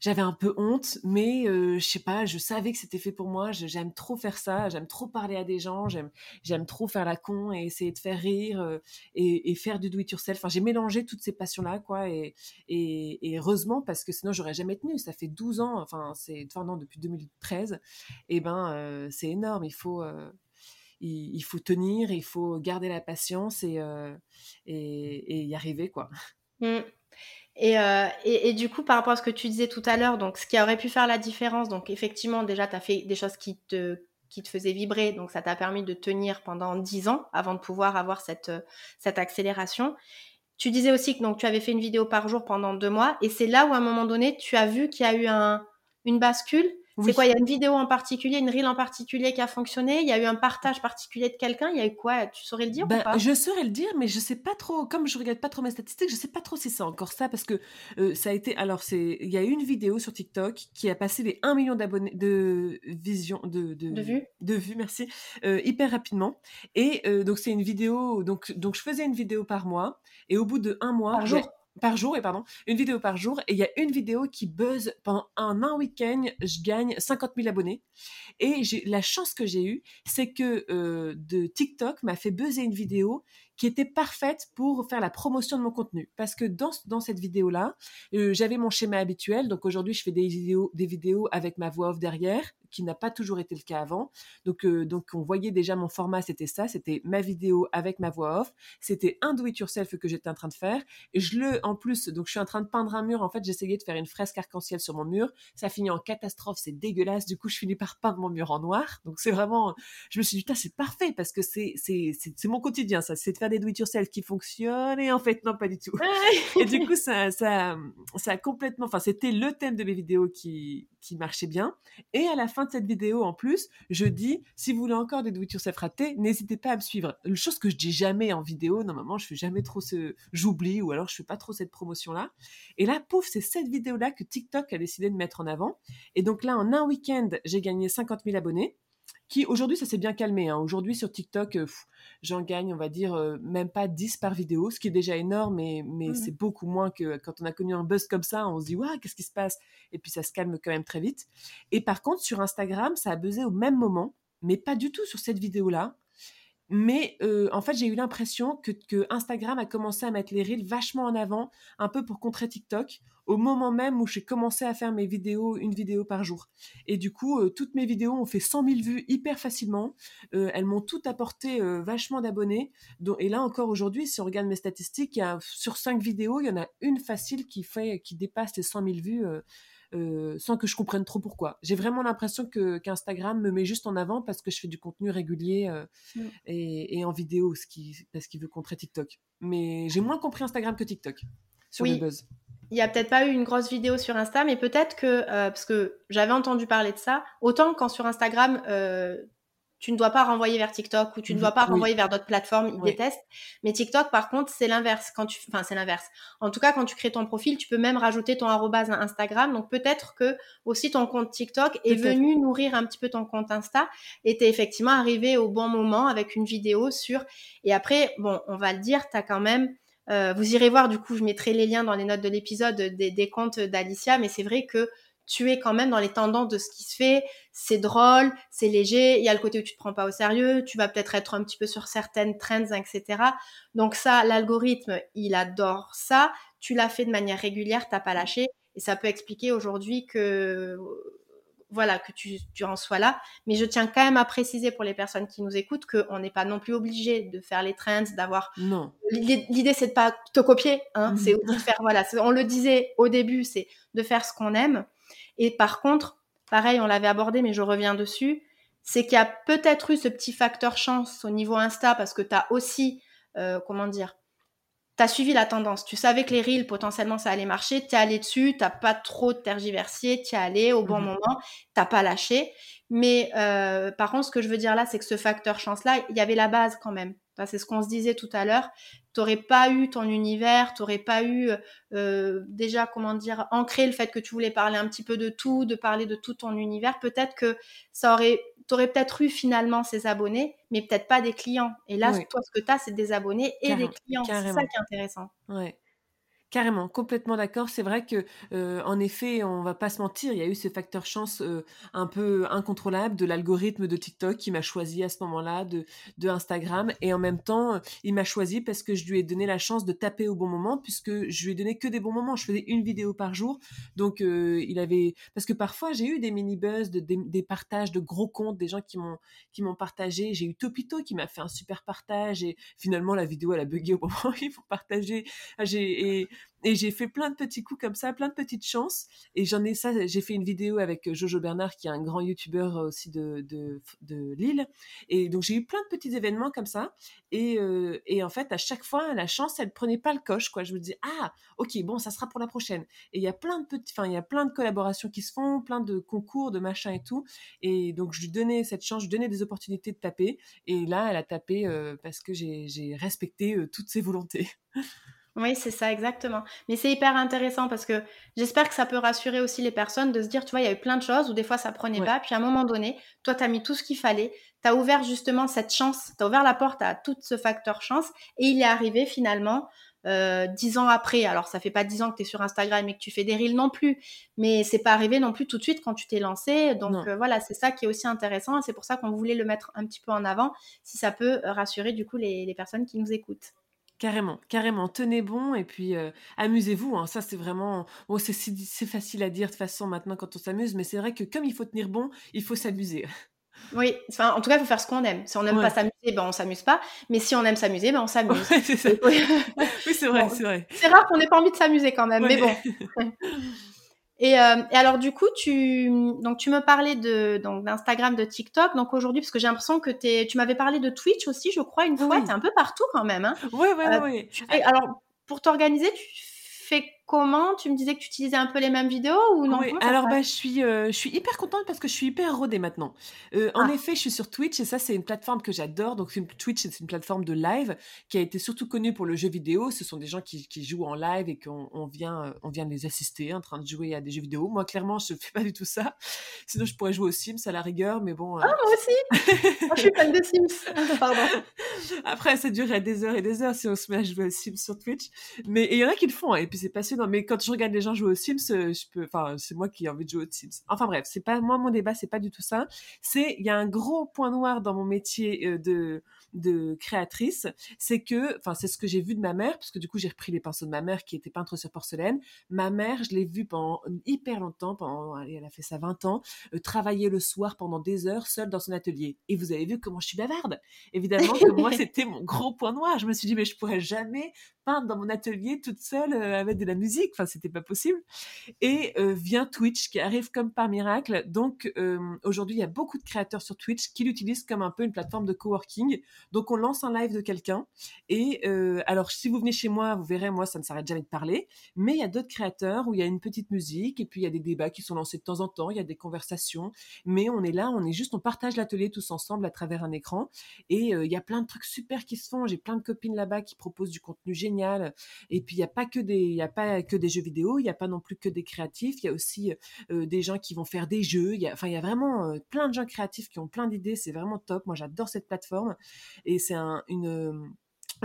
j'avais un peu honte, mais euh, je sais pas, je savais que c'était fait pour moi. J'aime trop faire ça, j'aime trop parler à des gens, j'aime j'aime trop faire la con et essayer de faire rire euh, et, faire du do it yourself. Enfin, j'ai mélangé toutes ces passions là, quoi. Et, et, heureusement parce que sinon j'aurais jamais tenu. Ça fait 12 ans, enfin c'est enfin non depuis 2013. Et ben euh, c'est énorme. Il faut faut tenir, il faut garder la patience et, et, y arriver, quoi. Mmh. Euh, et, et, du coup, par rapport à ce que tu disais tout à l'heure, donc ce qui aurait pu faire la différence, donc effectivement, déjà, tu as fait des choses qui te, qui te faisaient vibrer, donc ça t'a permis de tenir pendant 10 ans avant de pouvoir avoir cette, cette accélération. Tu disais aussi que donc, tu avais fait une vidéo par jour pendant deux mois, et c'est là où à un moment donné, tu as vu qu'il y a eu un, une bascule c'est quoi Il y a une vidéo en particulier, une reel en particulier qui a fonctionné? Il y a eu un partage particulier de quelqu'un? Il y a eu quoi? Tu saurais le dire ou ben, pas? Je saurais le dire, mais je sais pas trop. Comme je regarde pas trop mes statistiques, je sais pas trop si c'est encore ça parce que euh, ça a été. Alors c'est, il y a eu une vidéo sur TikTok qui a passé les 1 million d'abonnés, de visions, de, de, de vues, de vues, merci, euh, hyper rapidement. Et euh, donc c'est une vidéo. Donc donc je faisais une vidéo par mois et au bout de un mois, par jour? Par jour, et pardon, une vidéo par jour, et il y a une vidéo qui buzz pendant un, un week-end, je gagne 50 000 abonnés. Et la chance que j'ai eue, c'est que euh, de TikTok m'a fait buzzer une vidéo qui était parfaite pour faire la promotion de mon contenu. Parce que dans, dans cette vidéo-là, euh, j'avais mon schéma habituel. Donc aujourd'hui, je fais des vidéos, des vidéos avec ma voix off derrière, qui n'a pas toujours été le cas avant. Donc, euh, donc on voyait déjà mon format, c'était ça, c'était ma vidéo avec ma voix off. C'était un do-it-yourself que j'étais en train de faire. Et je le, en plus, donc je suis en train de peindre un mur. En fait, j'essayais de faire une fresque arc-en-ciel sur mon mur. Ça finit en catastrophe, c'est dégueulasse. Du coup, je finis par peindre mon mur en noir. Donc c'est vraiment, je me suis dit, c'est parfait parce que c'est, c'est, c'est mon quotidien, ça. C'est de faire des do-it-yourself qui fonctionnent et en fait non pas du tout. et du coup ça ça ça a complètement enfin c'était le thème de mes vidéos qui qui marchait bien. Et à la fin de cette vidéo en plus je dis si vous voulez encore des do-it-yourself ratés n'hésitez pas à me suivre. Une chose que je dis jamais en vidéo. Normalement je fais jamais trop ce j'oublie ou alors je fais pas trop cette promotion là et là pouf c'est cette vidéo là que TikTok a décidé de mettre en avant. Et donc là en un week-end j'ai gagné 50 000 abonnés qui aujourd'hui ça s'est bien calmé. Hein. Aujourd'hui sur TikTok, euh, j'en gagne, on va dire, euh, même pas 10 par vidéo, ce qui est déjà énorme, mais, mais mmh c'est beaucoup moins que quand on a connu un buzz comme ça, on se dit, waouh, qu'est-ce qui se passe? Et puis ça se calme quand même très vite. Et par contre, sur Instagram, ça a buzzé au même moment, mais pas du tout sur cette vidéo-là. Mais euh, en fait, j'ai eu l'impression que, que, Instagram a commencé à mettre les reels vachement en avant, un peu pour contrer TikTok, au moment même où j'ai commencé à faire mes vidéos, une vidéo par jour. Et du coup, euh, toutes mes vidéos ont fait 100 000 vues hyper facilement. Euh, elles m'ont toutes apporté euh, vachement d'abonnés. Et là encore aujourd'hui, si on regarde mes statistiques, il y a, sur 5 vidéos, il y en a une facile qui fait, qui dépasse les 100 000 vues. Euh, sans que je comprenne trop pourquoi. J'ai vraiment l'impression que qu'Instagram me met juste en avant parce que je fais du contenu régulier euh, mm. et, et, en vidéo, ce qui, parce qu'il veut contrer TikTok. Mais j'ai moins compris Instagram que TikTok sur oui. les buzz. Il n'y a peut-être pas eu une grosse vidéo sur Insta, mais peut-être que, euh, parce que j'avais entendu parler de ça, autant quand sur Instagram, euh, tu ne dois pas renvoyer vers TikTok ou tu ne dois pas renvoyer vers d'autres plateformes, ils oui. détestent. Mais TikTok, par contre, c'est l'inverse. Quand tu, enfin, c'est l'inverse. En tout cas, quand tu crées ton profil, tu peux même rajouter ton arrobase Instagram. Donc peut-être que aussi ton compte TikTok est venu nourrir un petit peu ton compte Insta et t'es effectivement arrivé au bon moment avec une vidéo sur. Et après, bon, on va le dire, t'as quand même. Euh, vous irez voir, du coup, je mettrai les liens dans les notes de l'épisode des, des comptes d'Alicia, mais c'est vrai que tu es quand même dans les tendances de ce qui se fait. C'est drôle, c'est léger. Il y a le côté où tu te prends pas au sérieux. Tu vas peut-être être un petit peu sur certaines trends, etc. Donc ça, l'algorithme, il adore ça. Tu l'as fait de manière régulière, t'as pas lâché. Et ça peut expliquer aujourd'hui que voilà, que tu, tu, en sois là. Mais je tiens quand même à préciser pour les personnes qui nous écoutent qu'on n'est pas non plus obligé de faire les trends, d'avoir. Non. L'idée, c'est de pas te copier. Hein. C'est de faire, voilà, on le disait au début, c'est de faire ce qu'on aime. Et par contre, pareil, on l'avait abordé, mais je reviens dessus, c'est qu'il y a peut-être eu ce petit facteur chance au niveau Insta parce que tu as aussi, euh, comment dire, tu as suivi la tendance. Tu savais que les reels, potentiellement, ça allait marcher. Tu es allé dessus, tu pas trop tergiversé, tu es allé au bon mmh moment, tu pas lâché. Mais euh, par contre, ce que je veux dire là, c'est que ce facteur chance-là, il y avait la base quand même. c'est ce qu'on se disait tout à l'heure. Tu n'aurais pas eu ton univers, tu n'aurais pas eu euh, déjà, comment dire, ancré le fait que tu voulais parler un petit peu de tout, de parler de tout ton univers. Peut-être que ça aurait tu aurais peut-être eu finalement ces abonnés, mais peut-être pas des clients. Et là, toi, ce que tu as, c'est des abonnés et des clients. C'est ça qui est intéressant. Ouais. Carrément, complètement d'accord. C'est vrai que, euh, en effet, on va pas se mentir, il y a eu ce facteur chance euh, un peu incontrôlable de l'algorithme de TikTok qui m'a choisi à ce moment-là, de, de Instagram, et en même temps, il m'a choisi parce que je lui ai donné la chance de taper au bon moment, puisque je lui ai donné que des bons moments. Je faisais une vidéo par jour, donc euh, il avait, parce que parfois j'ai eu des mini buzz, de, des, partages de gros comptes, des gens qui m'ont qui m'ont partagé. J'ai eu Topito qui m'a fait un super partage, et finalement la vidéo elle a bugué au moment où il faut partager. J'ai et et j'ai fait plein de petits coups comme ça, plein de petites chances. Et j'en ai ça, j'ai fait une vidéo avec Jojo Bernard, qui est un grand youtubeur aussi de, de, de Lille. Et donc j'ai eu plein de petits événements comme ça. Et, euh, et, en fait, à chaque fois, la chance, elle prenait pas le coche, quoi. Je me dis, ah, ok, bon, ça sera pour la prochaine. Et il y a plein de petits, enfin, il y a plein de collaborations qui se font, plein de concours, de machins et tout. Et donc, je lui donnais cette chance, je lui donnais des opportunités de taper. Et là, elle a tapé euh, parce que j'ai respecté euh, toutes ses volontés. Oui, c'est ça, exactement. Mais c'est hyper intéressant parce que j'espère que ça peut rassurer aussi les personnes de se dire, tu vois, il y a eu plein de choses où des fois ça prenait pas, puis à un moment donné, toi, tu as mis tout ce qu'il fallait, tu as ouvert justement cette chance, tu as ouvert la porte à tout ce facteur chance, et il est arrivé finalement euh, dix ans après. Alors, ça fait pas dix ans que tu es sur Instagram et que tu fais des reels non plus, mais c'est pas arrivé non plus tout de suite quand tu t'es lancé. Donc euh, voilà, c'est ça qui est aussi intéressant, et c'est pour ça qu'on voulait le mettre un petit peu en avant, si ça peut rassurer du coup les personnes qui nous écoutent. Carrément, carrément. Tenez bon et puis euh, amusez-vous. Hein. Ça, c'est vraiment. Bon, c'est, c'est facile à dire de toute façon maintenant quand on s'amuse, mais c'est vrai que comme il faut tenir bon, il faut s'amuser. Oui, enfin, en tout cas, il faut faire ce qu'on aime. Si on n'aime pas s'amuser, ben on s'amuse pas. Mais si on aime s'amuser, ben on s'amuse. c'est ça. oui, c'est vrai, c'est vrai. C'est rare qu'on n'ait pas envie de s'amuser quand même, mais bon. Et, euh, et, alors du coup, tu donc tu me parlais de donc d'Instagram, de TikTok. Donc aujourd'hui, parce que j'ai l'impression que es, tu m'avais parlé de Twitch aussi, je crois une fois. Tu es un peu partout quand même. Hein. Oui, oui, euh, oui. alors pour t'organiser, tu fais comment Tu me disais que tu utilisais un peu les mêmes vidéos ou non oui, Alors bah, je suis, euh, je suis hyper contente parce que je suis hyper rodée maintenant. Euh, en ah. effet, je suis sur Twitch et ça c'est une plateforme que j'adore. Donc Twitch c'est une plateforme de live qui a été surtout connue pour le jeu vidéo. Ce sont des gens qui, qui jouent en live et qu'on on vient, euh, on vient les assister en train de jouer à des jeux vidéo. Moi clairement je fais pas du tout ça. Sinon je pourrais jouer aux Sims à la rigueur, mais bon. Ah moi aussi. moi, je suis fan de Sims. Pardon. Après ça durerait des heures et des heures si on se met à jouer aux Sims sur Twitch. Mais il y en a qui le font hein, et puis c'est passionnant. Mais quand je regarde les gens jouer aux Sims, euh, je peux, enfin, c'est moi qui ai envie de jouer aux Sims. Enfin bref, c'est pas moi mon débat, c'est pas du tout ça. C'est il y a un gros point noir dans mon métier euh, de de créatrice, c'est que, enfin, c'est ce que j'ai vu de ma mère, parce que du coup, j'ai repris les pinceaux de ma mère qui était peintre sur porcelaine. Ma mère, je l'ai vue pendant hyper longtemps, pendant, elle a fait ça 20 ans, euh, travailler le soir pendant des heures seule dans son atelier. Et vous avez vu comment je suis bavarde. Évidemment que moi, c'était mon gros point noir. Je me suis dit, mais je pourrais jamais dans mon atelier toute seule euh, avec de la musique. Enfin, c'était pas possible. Et euh, vient Twitch qui arrive comme par miracle. Donc, aujourd'hui, il y a beaucoup de créateurs sur Twitch qui l'utilisent comme un peu une plateforme de coworking. Donc on lance un live de quelqu'un. Et euh, alors si vous venez chez moi, vous verrez moi ça ne s'arrête jamais de parler, mais il y a d'autres créateurs où il y a une petite musique et puis il y a des débats qui sont lancés de temps en temps, il y a des conversations, mais on est là, on est juste on partage l'atelier tous ensemble à travers un écran. Et euh, il y a plein de trucs super qui se font, j'ai plein de copines là-bas qui proposent du contenu génial et puis il y a pas que des il y a pas que des jeux vidéo, il y a pas non plus que des créatifs, il y a aussi euh, des gens qui vont faire des jeux, il y a enfin il y a vraiment plein de gens créatifs qui ont plein d'idées, c'est vraiment top. Moi j'adore cette plateforme. Et c'est un, une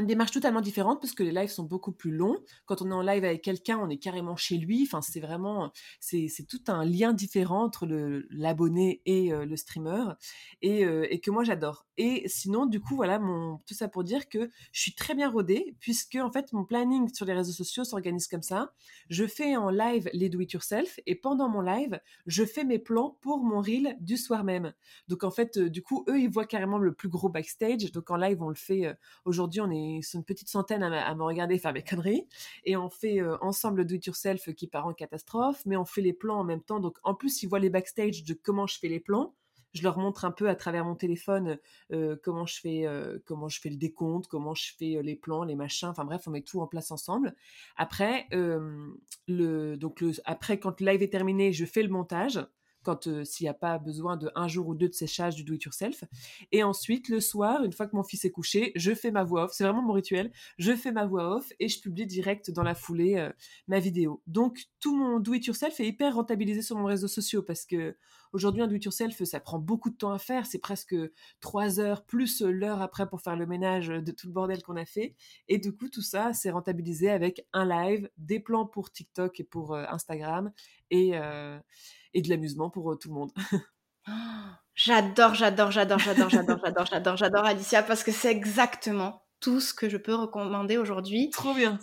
une démarche totalement différente parce que les lives sont beaucoup plus longs. Quand on est en live avec quelqu'un, on est carrément chez lui. Enfin, c'est vraiment, c'est, tout un lien différent entre l'abonné et euh, le streamer et, euh, et, que moi j'adore. Et sinon, du coup, voilà, tout ça pour dire que je suis très bien rodée puisque en fait mon planning sur les réseaux sociaux s'organise comme ça. Je fais en live les do it yourself et pendant mon live, je fais mes plans pour mon reel du soir même. Donc en fait, euh, du coup, eux, ils voient carrément le plus gros backstage. Donc en live, on le fait. aujourd'hui, on est une petite centaine à, me regarder faire mes conneries. Et on fait euh, ensemble le do-it-yourself qui part en catastrophe, mais on fait les plans en même temps. Donc en plus, ils voient les backstage de comment je fais les plans. Je leur montre un peu à travers mon téléphone euh, comment je fais euh, comment je fais le décompte, comment je fais les plans, les machins. Enfin bref, on met tout en place ensemble. Après, le donc le, après quand le live est terminé, je fais le montage quand s'il n'y a pas besoin de un jour ou deux de séchage du do-it-yourself. Et ensuite, le soir, une fois que mon fils est couché, je fais ma voix off. C'est vraiment mon rituel. Je fais ma voix off et je publie direct dans la foulée ma vidéo. Donc, tout mon do-it-yourself est hyper rentabilisé sur mon réseau social parce que aujourd'hui, un do-it-yourself, ça prend beaucoup de temps à faire. C'est presque trois heures plus l'heure après pour faire le ménage de tout le bordel qu'on a fait. Et du coup, tout ça, c'est rentabilisé avec un live, des plans pour TikTok et pour euh, Instagram et et de l'amusement pour euh, tout le monde. j'adore, j'adore, j'adore, j'adore, j'adore, j'adore, j'adore, j'adore Alicia parce que c'est exactement tout ce que je peux recommander aujourd'hui. Trop bien.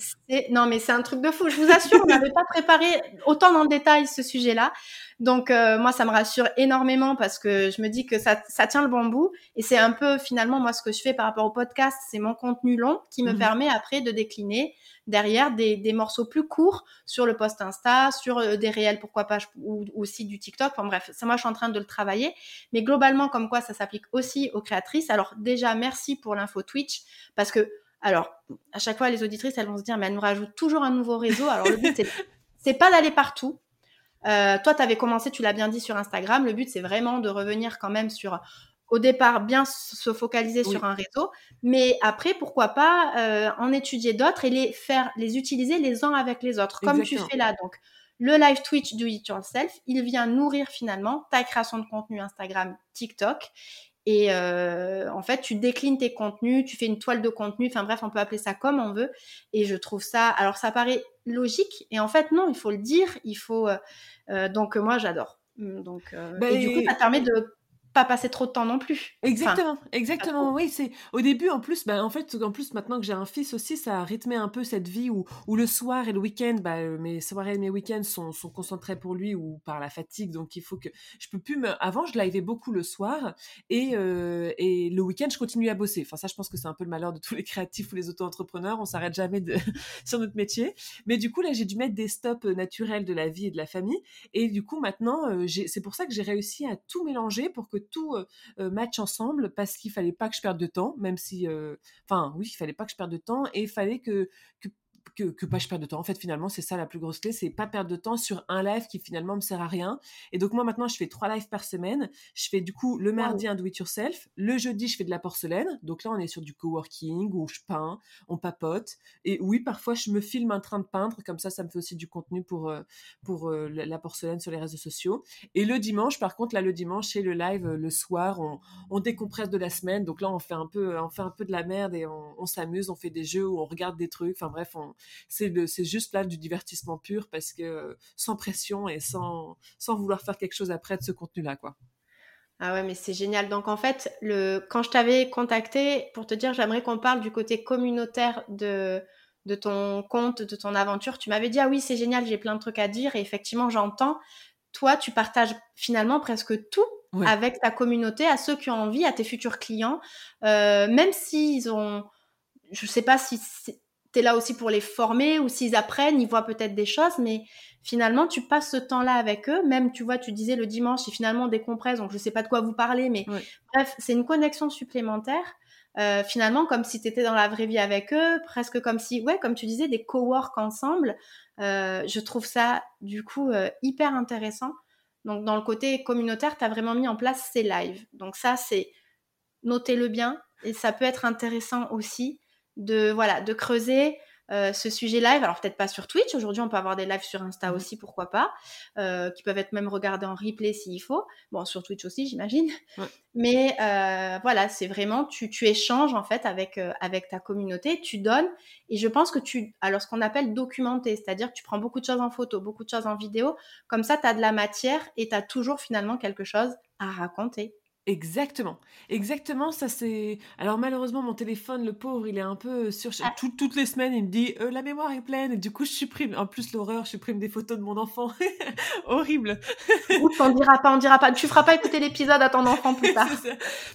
Non, mais c'est un truc de fou. Je vous assure, on n'avait pas préparé autant dans le détail ce sujet-là. Donc, euh, moi, ça me rassure énormément parce que je me dis que ça, ça tient le bon bout. Et c'est un peu, finalement, moi, ce que je fais par rapport au podcast, c'est mon contenu long qui me mhm. permet après de décliner derrière des, des, morceaux plus courts sur le post Insta, sur euh, des réels, pourquoi pas, ou aussi du TikTok. Enfin bref, ça, moi, je suis en train de le travailler. Mais globalement, comme quoi, ça s'applique aussi aux créatrices. Alors, déjà, merci pour l'info Twitch parce que, alors, à chaque fois, les auditrices, elles vont se dire, mais elles nous rajoutent toujours un nouveau réseau. Alors, le but, c'est pas d'aller partout. Euh, toi, tu avais commencé, tu l'as bien dit sur Instagram. Le but, c'est vraiment de revenir quand même sur au départ bien se focaliser sur un réseau, mais après pourquoi pas euh, en étudier d'autres et les faire, les utiliser les uns avec les autres, comme tu fais là. Donc le live Twitch Do It Yourself, il vient nourrir finalement ta création de contenu Instagram, TikTok. Et euh, en fait, tu déclines tes contenus, tu fais une toile de contenu, enfin bref, on peut appeler ça comme on veut. Et je trouve ça, alors ça paraît logique, et en fait non, il faut le dire, il faut. Euh, donc moi j'adore. Donc, bah, et du coup, ça permet de pas passer trop de temps non plus. Exactement, exactement. Oui, c'est au début en plus, bah, en fait, en plus maintenant que j'ai un fils aussi, ça a rythmé un peu cette vie où, où le soir et le week-end, bah, euh, mes soirées et mes week-ends sont, sont concentrés pour lui ou par la fatigue, donc il faut que je peux plus me. Avant, je livais beaucoup le soir et euh, et le week-end, je continue à bosser. Enfin ça, je pense que c'est un peu le malheur de tous les créatifs ou les auto-entrepreneurs, on s'arrête jamais de sur notre métier. Mais du coup là, j'ai dû mettre des stops euh, naturels de la vie et de la famille et du coup maintenant, c'est pour ça que j'ai réussi à tout mélanger pour que tout match ensemble parce qu'il fallait pas que je perde de temps, même si, enfin oui, il fallait pas que je perde de temps et il fallait que, que que, pas je perds de temps. En fait, finalement, c'est ça la plus grosse clé, c'est pas perdre de temps sur un live qui finalement me sert à rien. Et donc moi maintenant, je fais trois lives par semaine. Je fais du coup le mardi un do it yourself, le jeudi je fais de la porcelaine. Donc là, on est sur du coworking où je peins, on papote. Et oui, parfois je me filme en train de peindre, comme ça, ça me fait aussi du contenu pour euh, pour euh, la porcelaine sur les réseaux sociaux. Et le dimanche, par contre, là le dimanche, c'est le live euh, le soir, on, on, décompresse de la semaine. Donc là, on fait un peu on fait un peu de la merde et on, on s'amuse, on fait des jeux où on regarde des trucs. Enfin bref, on c'est juste là du divertissement pur parce que sans pression et sans, sans vouloir faire quelque chose après de ce contenu-là, quoi. Ah ouais, mais c'est génial. Donc en fait, le, quand je t'avais contacté pour te dire j'aimerais qu'on parle du côté communautaire de, de ton compte, de ton aventure, tu m'avais dit ah oui c'est génial, j'ai plein de trucs à dire et effectivement j'entends. Toi, tu partages finalement presque tout avec ta communauté, à ceux qui ont envie, à tes futurs clients, euh, même s'ils ont, je sais pas si tu es là aussi pour les former ou s'ils apprennent, ils voient peut-être des choses, mais finalement, tu passes ce temps-là avec eux. Même, tu vois, tu disais le dimanche, ils finalement décompressent, donc je sais pas de quoi vous parlez, mais bref, c'est une connexion supplémentaire. Euh, finalement, comme si tu étais dans la vraie vie avec eux, presque comme si, ouais, comme tu disais, des co-work ensemble. Euh, je trouve ça, du coup, euh, hyper intéressant. Donc, dans le côté communautaire, tu as vraiment mis en place ces lives. Donc, ça, c'est, notez-le bien, et ça peut être intéressant aussi de voilà de creuser euh, ce sujet live. Alors peut-être pas sur Twitch. Aujourd'hui, on peut avoir des lives sur Insta mmh aussi, pourquoi pas, euh, qui peuvent être même regardés en replay s'il faut. Bon, sur Twitch aussi, j'imagine. Mais euh, voilà, c'est vraiment tu, tu échanges en fait avec avec ta communauté, tu donnes. Et je pense que tu, alors ce qu'on appelle documenter, c'est-à-dire que tu prends beaucoup de choses en photo, beaucoup de choses en vidéo. Comme ça, tu as de la matière et tu as toujours finalement quelque chose à raconter. Exactement, exactement, ça c'est alors malheureusement mon téléphone, le pauvre, il est un peu sur ah. toutes les semaines, il me dit: «Euh, la mémoire est pleine» et du coup je supprime en plus l'horreur, je supprime des photos de mon enfant. Horrible. Ouf, on dira pas on dira pas. Tu feras pas écouter l'épisode à ton enfant plus tard.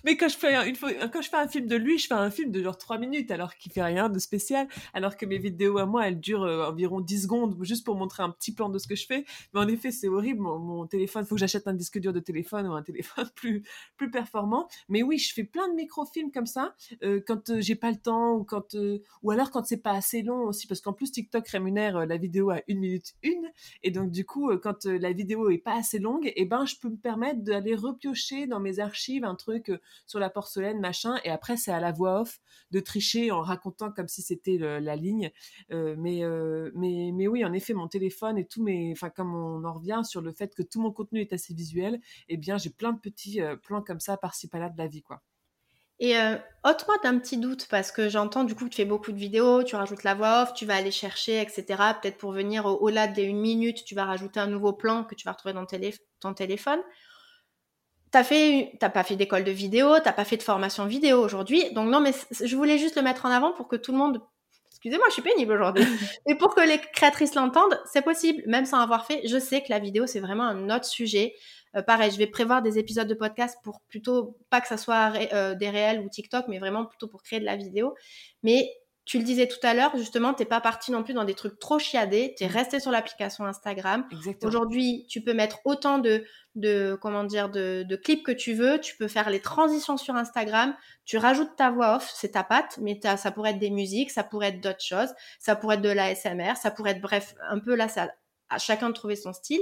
Mais quand je fais un une quand je fais un film de lui, je fais un film de genre 3 minutes alors qu'il fait rien de spécial, alors que mes vidéos à moi, elles durent, euh, environ 10 secondes juste pour montrer un petit plan de ce que je fais. Mais en effet, c'est horrible, mon mon téléphone, faut que j'achète un disque dur de téléphone ou un téléphone plus plus performant. Mais oui, je fais plein de microfilms comme ça euh, quand euh, j'ai pas le temps ou quand euh, ou alors quand c'est pas assez long aussi parce qu'en plus TikTok rémunère la vidéo à une minute une et donc du coup quand la vidéo est pas assez longue, et eh ben je peux me permettre d'aller repiocher dans mes archives un truc sur la porcelaine machin et après c'est à la voix off de tricher en racontant comme si c'était la ligne. mais mais mais oui en effet mon téléphone et tout mes enfin comme on en revient sur le fait que tout mon contenu est assez visuel, eh bien j'ai plein de petits plans comme ça par-ci par-là de la vie, quoi. Et euh, ôte-moi d'un petit doute, parce que j'entends du coup que tu fais beaucoup de vidéos, tu rajoutes la voix off, tu vas aller chercher, etc. Peut-être pour venir au-delà des une minute, tu vas rajouter un nouveau plan que tu vas retrouver dans ton téléphone. T'as fait, t'as pas fait d'école de vidéo, t'as pas fait de formation vidéo aujourd'hui. Donc non, mais je voulais juste le mettre en avant pour que tout le monde excusez-moi, je suis pénible aujourd'hui. Et pour que les créatrices l'entendent, c'est possible, même sans avoir fait. Je sais que la vidéo, c'est vraiment un autre sujet. Euh, pareil, je vais prévoir des épisodes de podcast pour plutôt, pas que ça soit euh, des réels ou TikTok, mais vraiment plutôt pour créer de la vidéo. Mais tu le disais tout à l'heure, justement, t'es pas parti non plus dans des trucs trop chiadés, tu es resté sur l'application Instagram. Aujourd'hui, tu peux mettre autant de, de comment dire, de, de, clips que tu veux, tu peux faire les transitions sur Instagram, tu rajoutes ta voix off, c'est ta patte, mais ça pourrait être des musiques, ça pourrait être d'autres choses, ça pourrait être de l'ASMR, ça pourrait être, bref, un peu là, ça, à chacun de trouver son style.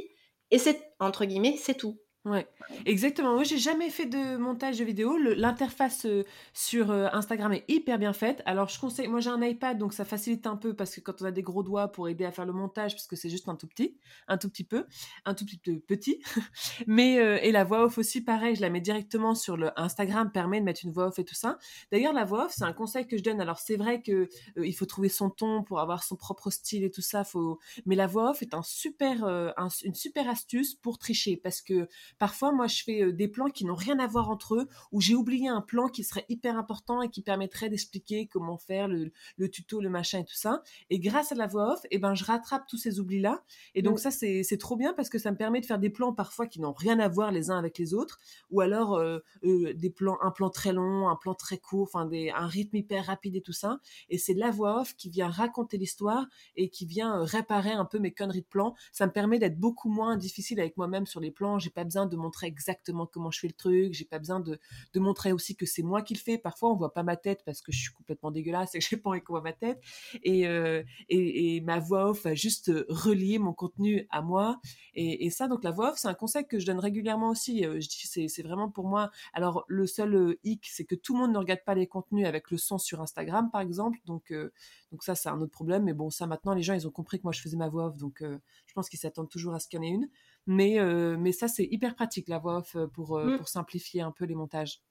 Et c'est, entre guillemets, c'est tout. Ouais, exactement. Moi, j'ai jamais fait de montage de vidéo. L'interface euh, sur euh, Instagram est hyper bien faite. Alors, je conseille, moi j'ai un iPad, donc ça facilite un peu parce que quand on a des gros doigts pour aider à faire le montage, parce que c'est juste un tout petit, un tout petit peu, un tout petit peu petit. Mais, euh, et la voix off aussi, pareil, je la mets directement sur le Instagram, permet de mettre une voix off et tout ça. D'ailleurs, la voix off, c'est un conseil que je donne. Alors, c'est vrai que il faut trouver son ton pour avoir son propre style et tout ça. Faut... Mais la voix off est un super, une super astuce pour tricher parce que Parfois, moi, je fais des plans qui n'ont rien à voir entre eux, où j'ai oublié un plan qui serait hyper important et qui permettrait d'expliquer comment faire le, tuto, le machin et tout ça. Et grâce à la voix off, eh ben, je rattrape tous ces oublis-là. Et donc, ça, c'est trop bien parce que ça me permet de faire des plans parfois qui n'ont rien à voir les uns avec les autres, ou alors des plans, un plan très long, un plan très court, enfin, un rythme hyper rapide et tout ça. Et c'est la voix off qui vient raconter l'histoire et qui vient réparer un peu mes conneries de plans. Ça me permet d'être beaucoup moins difficile avec moi-même sur les plans. J'ai pas besoin de montrer exactement comment je fais le truc, j'ai pas besoin de, de montrer aussi que c'est moi qui le fais. Parfois, on voit pas ma tête parce que je suis complètement dégueulasse et que j'ai pas envie qu'on voit ma tête. Et, euh, et, ma voix off va juste relier mon contenu à moi. Et, ça, donc la voix off, c'est un conseil que je donne régulièrement aussi. Euh, je dis, c'est, c'est vraiment pour moi. Alors, le seul euh, hic, c'est que tout le monde ne regarde pas les contenus avec le son sur Instagram, par exemple. Donc, donc ça, c'est un autre problème. Mais bon, ça, maintenant, les gens, ils ont compris que moi, je faisais ma voix off. Donc, je pense qu'ils s'attendent toujours à ce qu'il y en ait une. Mais, euh, mais ça, c'est hyper pratique, la voix off, euh, pour, euh, mm. pour simplifier un peu les montages.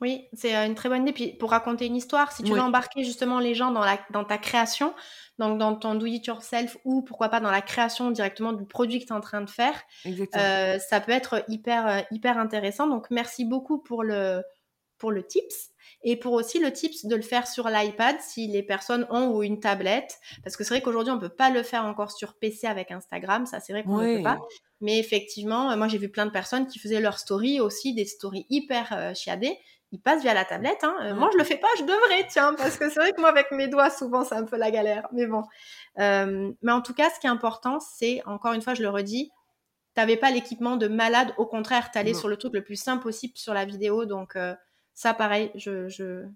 Oui, c'est une très bonne idée. Puis pour raconter une histoire, si tu veux embarquer justement les gens dans, la, dans ta création, donc dans ton do it yourself ou pourquoi pas dans la création directement du produit que tu es en train de faire, ça peut être hyper, hyper intéressant. Donc merci beaucoup pour le, pour le tips. Et pour aussi le tips de le faire sur l'iPad si les personnes ont ou une tablette. Parce que c'est vrai qu'aujourd'hui, on ne peut pas le faire encore sur PC avec Instagram. Ça, c'est vrai qu'on ne peut pas. Mais effectivement, moi, j'ai vu plein de personnes qui faisaient leurs stories aussi, des stories hyper euh, chiadées. Ils passent via la tablette. Hein. Euh, moi, je le fais pas, je devrais, tiens, parce que c'est vrai que moi, avec mes doigts, souvent, c'est un peu la galère. Mais bon. Euh, mais en tout cas, ce qui est important, c'est, encore une fois, je le redis, tu n'avais pas l'équipement de malade. Au contraire, tu allais sur le truc le plus simple possible sur la vidéo. Donc, ça, pareil, je, je,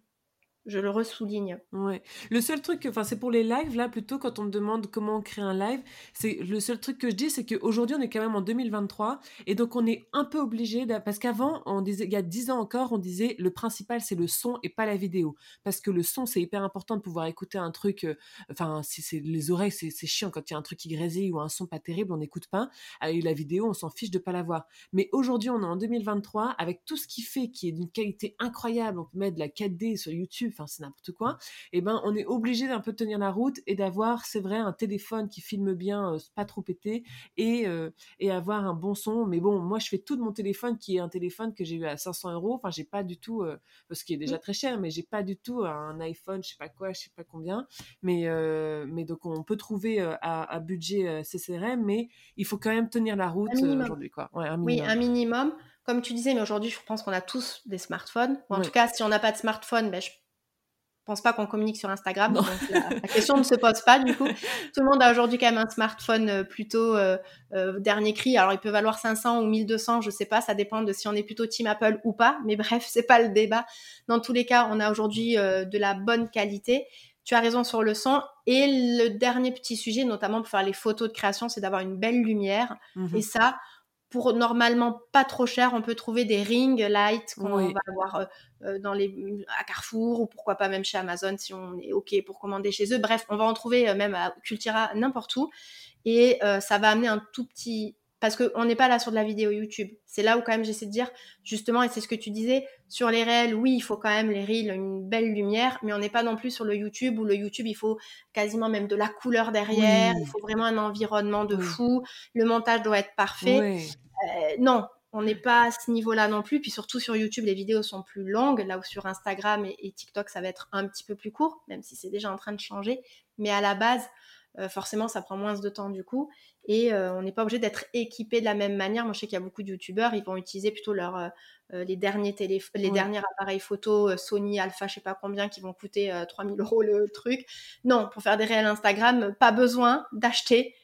Je le ressouligne. Ouais. Le seul truc, enfin, c'est pour les lives, là, plutôt, quand on me demande comment on crée un live, c'est le seul truc que je dis, c'est qu'aujourd'hui, on est quand même en 2023, et donc on est un peu obligé, parce qu'avant, on il y a 10 ans encore, on disait, le principal, c'est le son et pas la vidéo. Parce que le son, c'est hyper important de pouvoir écouter un truc, euh, enfin, si c'est les oreilles, c'est chiant quand il y a un truc qui grésille ou un son pas terrible, on n'écoute pas. Et la vidéo, on s'en fiche de pas l'avoir. Mais aujourd'hui, on est en 2023, avec tout ce qui fait, qui est d'une qualité incroyable, on peut mettre de la 4D sur YouTube, enfin c'est n'importe quoi, et eh ben on est obligé d'un peu tenir la route et d'avoir, c'est vrai, un téléphone qui filme bien, euh, pas trop pété, et, euh, et avoir un bon son. Mais bon, moi je fais tout de mon téléphone qui est un téléphone que j'ai eu à 500 euros. Enfin, j'ai pas du tout, euh, ce qui est déjà très cher, mais j'ai pas du tout un iPhone, je sais pas quoi, je sais pas combien. Mais, mais donc on peut trouver à, budget CCRM, mais il faut quand même tenir la route aujourd'hui, quoi. Oui, un minimum comme tu disais, mais aujourd'hui, je pense qu'on a tous des smartphones. en tout cas, si on n'a pas de smartphone, ben, je pense pas qu'on communique sur Instagram. Donc la, question ne se pose pas du coup. Tout le monde a aujourd'hui quand même un smartphone euh, plutôt euh, euh, dernier cri. Alors il peut valoir 500 ou 1200, je sais pas, ça dépend de si on est plutôt team Apple ou pas. Mais bref, c'est pas le débat. Dans tous les cas, on a aujourd'hui de la bonne qualité. Tu as raison sur le son. Et le dernier petit sujet, notamment pour faire les photos de création, c'est d'avoir une belle lumière. Mmh et ça, pour normalement pas trop cher, on peut trouver des ring lights qu'on va avoir euh, euh, dans les, à Carrefour ou pourquoi pas même chez Amazon si on est OK pour commander chez eux. Bref, on va en trouver euh, même à Cultura, n'importe où. Et ça va amener un tout petit... Parce qu'on n'est pas là sur de la vidéo YouTube. C'est là où quand même j'essaie de dire, justement, et c'est ce que tu disais, sur les réels, oui, il faut quand même les reels, une belle lumière, mais on n'est pas non plus sur le YouTube où le YouTube, il faut quasiment même de la couleur derrière, il faut vraiment un environnement de fou, le montage doit être parfait. Euh, non, on n'est pas à ce niveau-là non plus. Puis surtout sur YouTube, les vidéos sont plus longues, là où sur Instagram et, TikTok, ça va être un petit peu plus court, même si c'est déjà en train de changer. Mais à la base, euh, forcément, ça prend moins de temps du coup. Et euh, on n'est pas obligé d'être équipé de la même manière. Moi, je sais qu'il y a beaucoup de YouTubeurs, ils vont utiliser plutôt leur, les, derniers les derniers appareils photo Sony Alpha, je sais pas combien, qui vont coûter 3000 euros le truc. Non, pour faire des réels Instagram, pas besoin d'acheter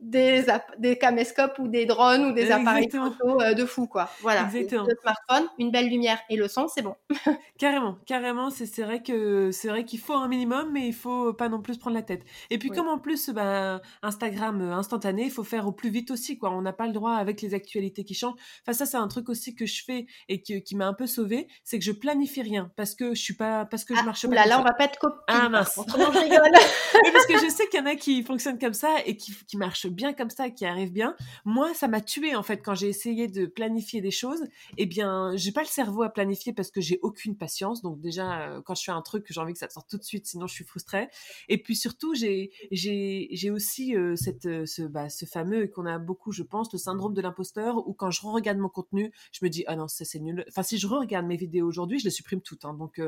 des, des caméscopes ou des drones ou des appareils photo euh, de fou, quoi. Voilà. Exactement. Le smartphone, une belle lumière et le son, c'est bon. carrément, carrément. C'est vrai que c'est vrai qu'il faut un minimum, mais il faut pas non plus prendre la tête. Et puis, comme en plus, bah, Instagram euh, instantané, il faut faire au plus vite aussi, quoi. On n'a pas le droit avec les actualités qui changent. Enfin, ça, c'est un truc aussi que je fais et qui m'a un peu sauvé, c'est que je planifie rien parce que je suis pas, parce que je ah, marche pas. Là, là, on va pas être copines. Ah mince. je rigole. parce que je sais qu'il y en a qui fonctionnent comme ça et qui, qui marchent bien comme ça, qui arrive bien. Moi, ça m'a tué en fait quand j'ai essayé de planifier des choses. Eh bien, j'ai pas le cerveau à planifier parce que j'ai aucune patience. Donc déjà, euh, quand je fais un truc, j'ai envie que ça sorte tout de suite, sinon je suis frustrée. Et puis surtout, j'ai j'ai aussi euh, cette euh, ce bah, ce fameux qu'on a beaucoup, je pense, le syndrome de l'imposteur où quand je regarde mon contenu, je me dis ah non ça c'est nul. Enfin si je regarde mes vidéos aujourd'hui, je les supprime toutes. Hein. donc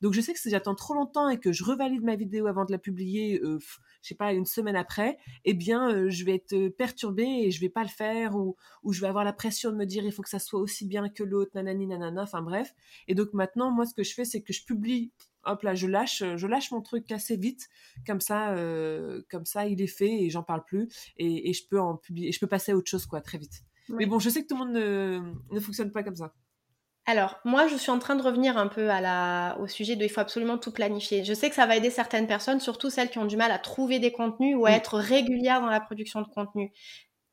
donc je sais que si j'attends trop longtemps et que je revalide ma vidéo avant de la publier, je sais pas une semaine après, eh bien vais être perturbée et je vais pas le faire ou, ou je vais avoir la pression de me dire il faut que ça soit aussi bien que l'autre, nanani, nanana, enfin bref. Et donc maintenant, moi, ce que je fais, c'est que je publie hop là, je lâche, je lâche mon truc assez vite, comme ça, euh, comme ça, il est fait et j'en parle plus et, et, je peux en publier, je peux passer à autre chose quoi, très vite. Mais bon, je sais que tout le monde ne, ne fonctionne pas comme ça. Alors, moi, je suis en train de revenir un peu à la, au sujet de il faut absolument tout planifier. Je sais que ça va aider certaines personnes, surtout celles qui ont du mal à trouver des contenus ou à être régulières dans la production de contenu.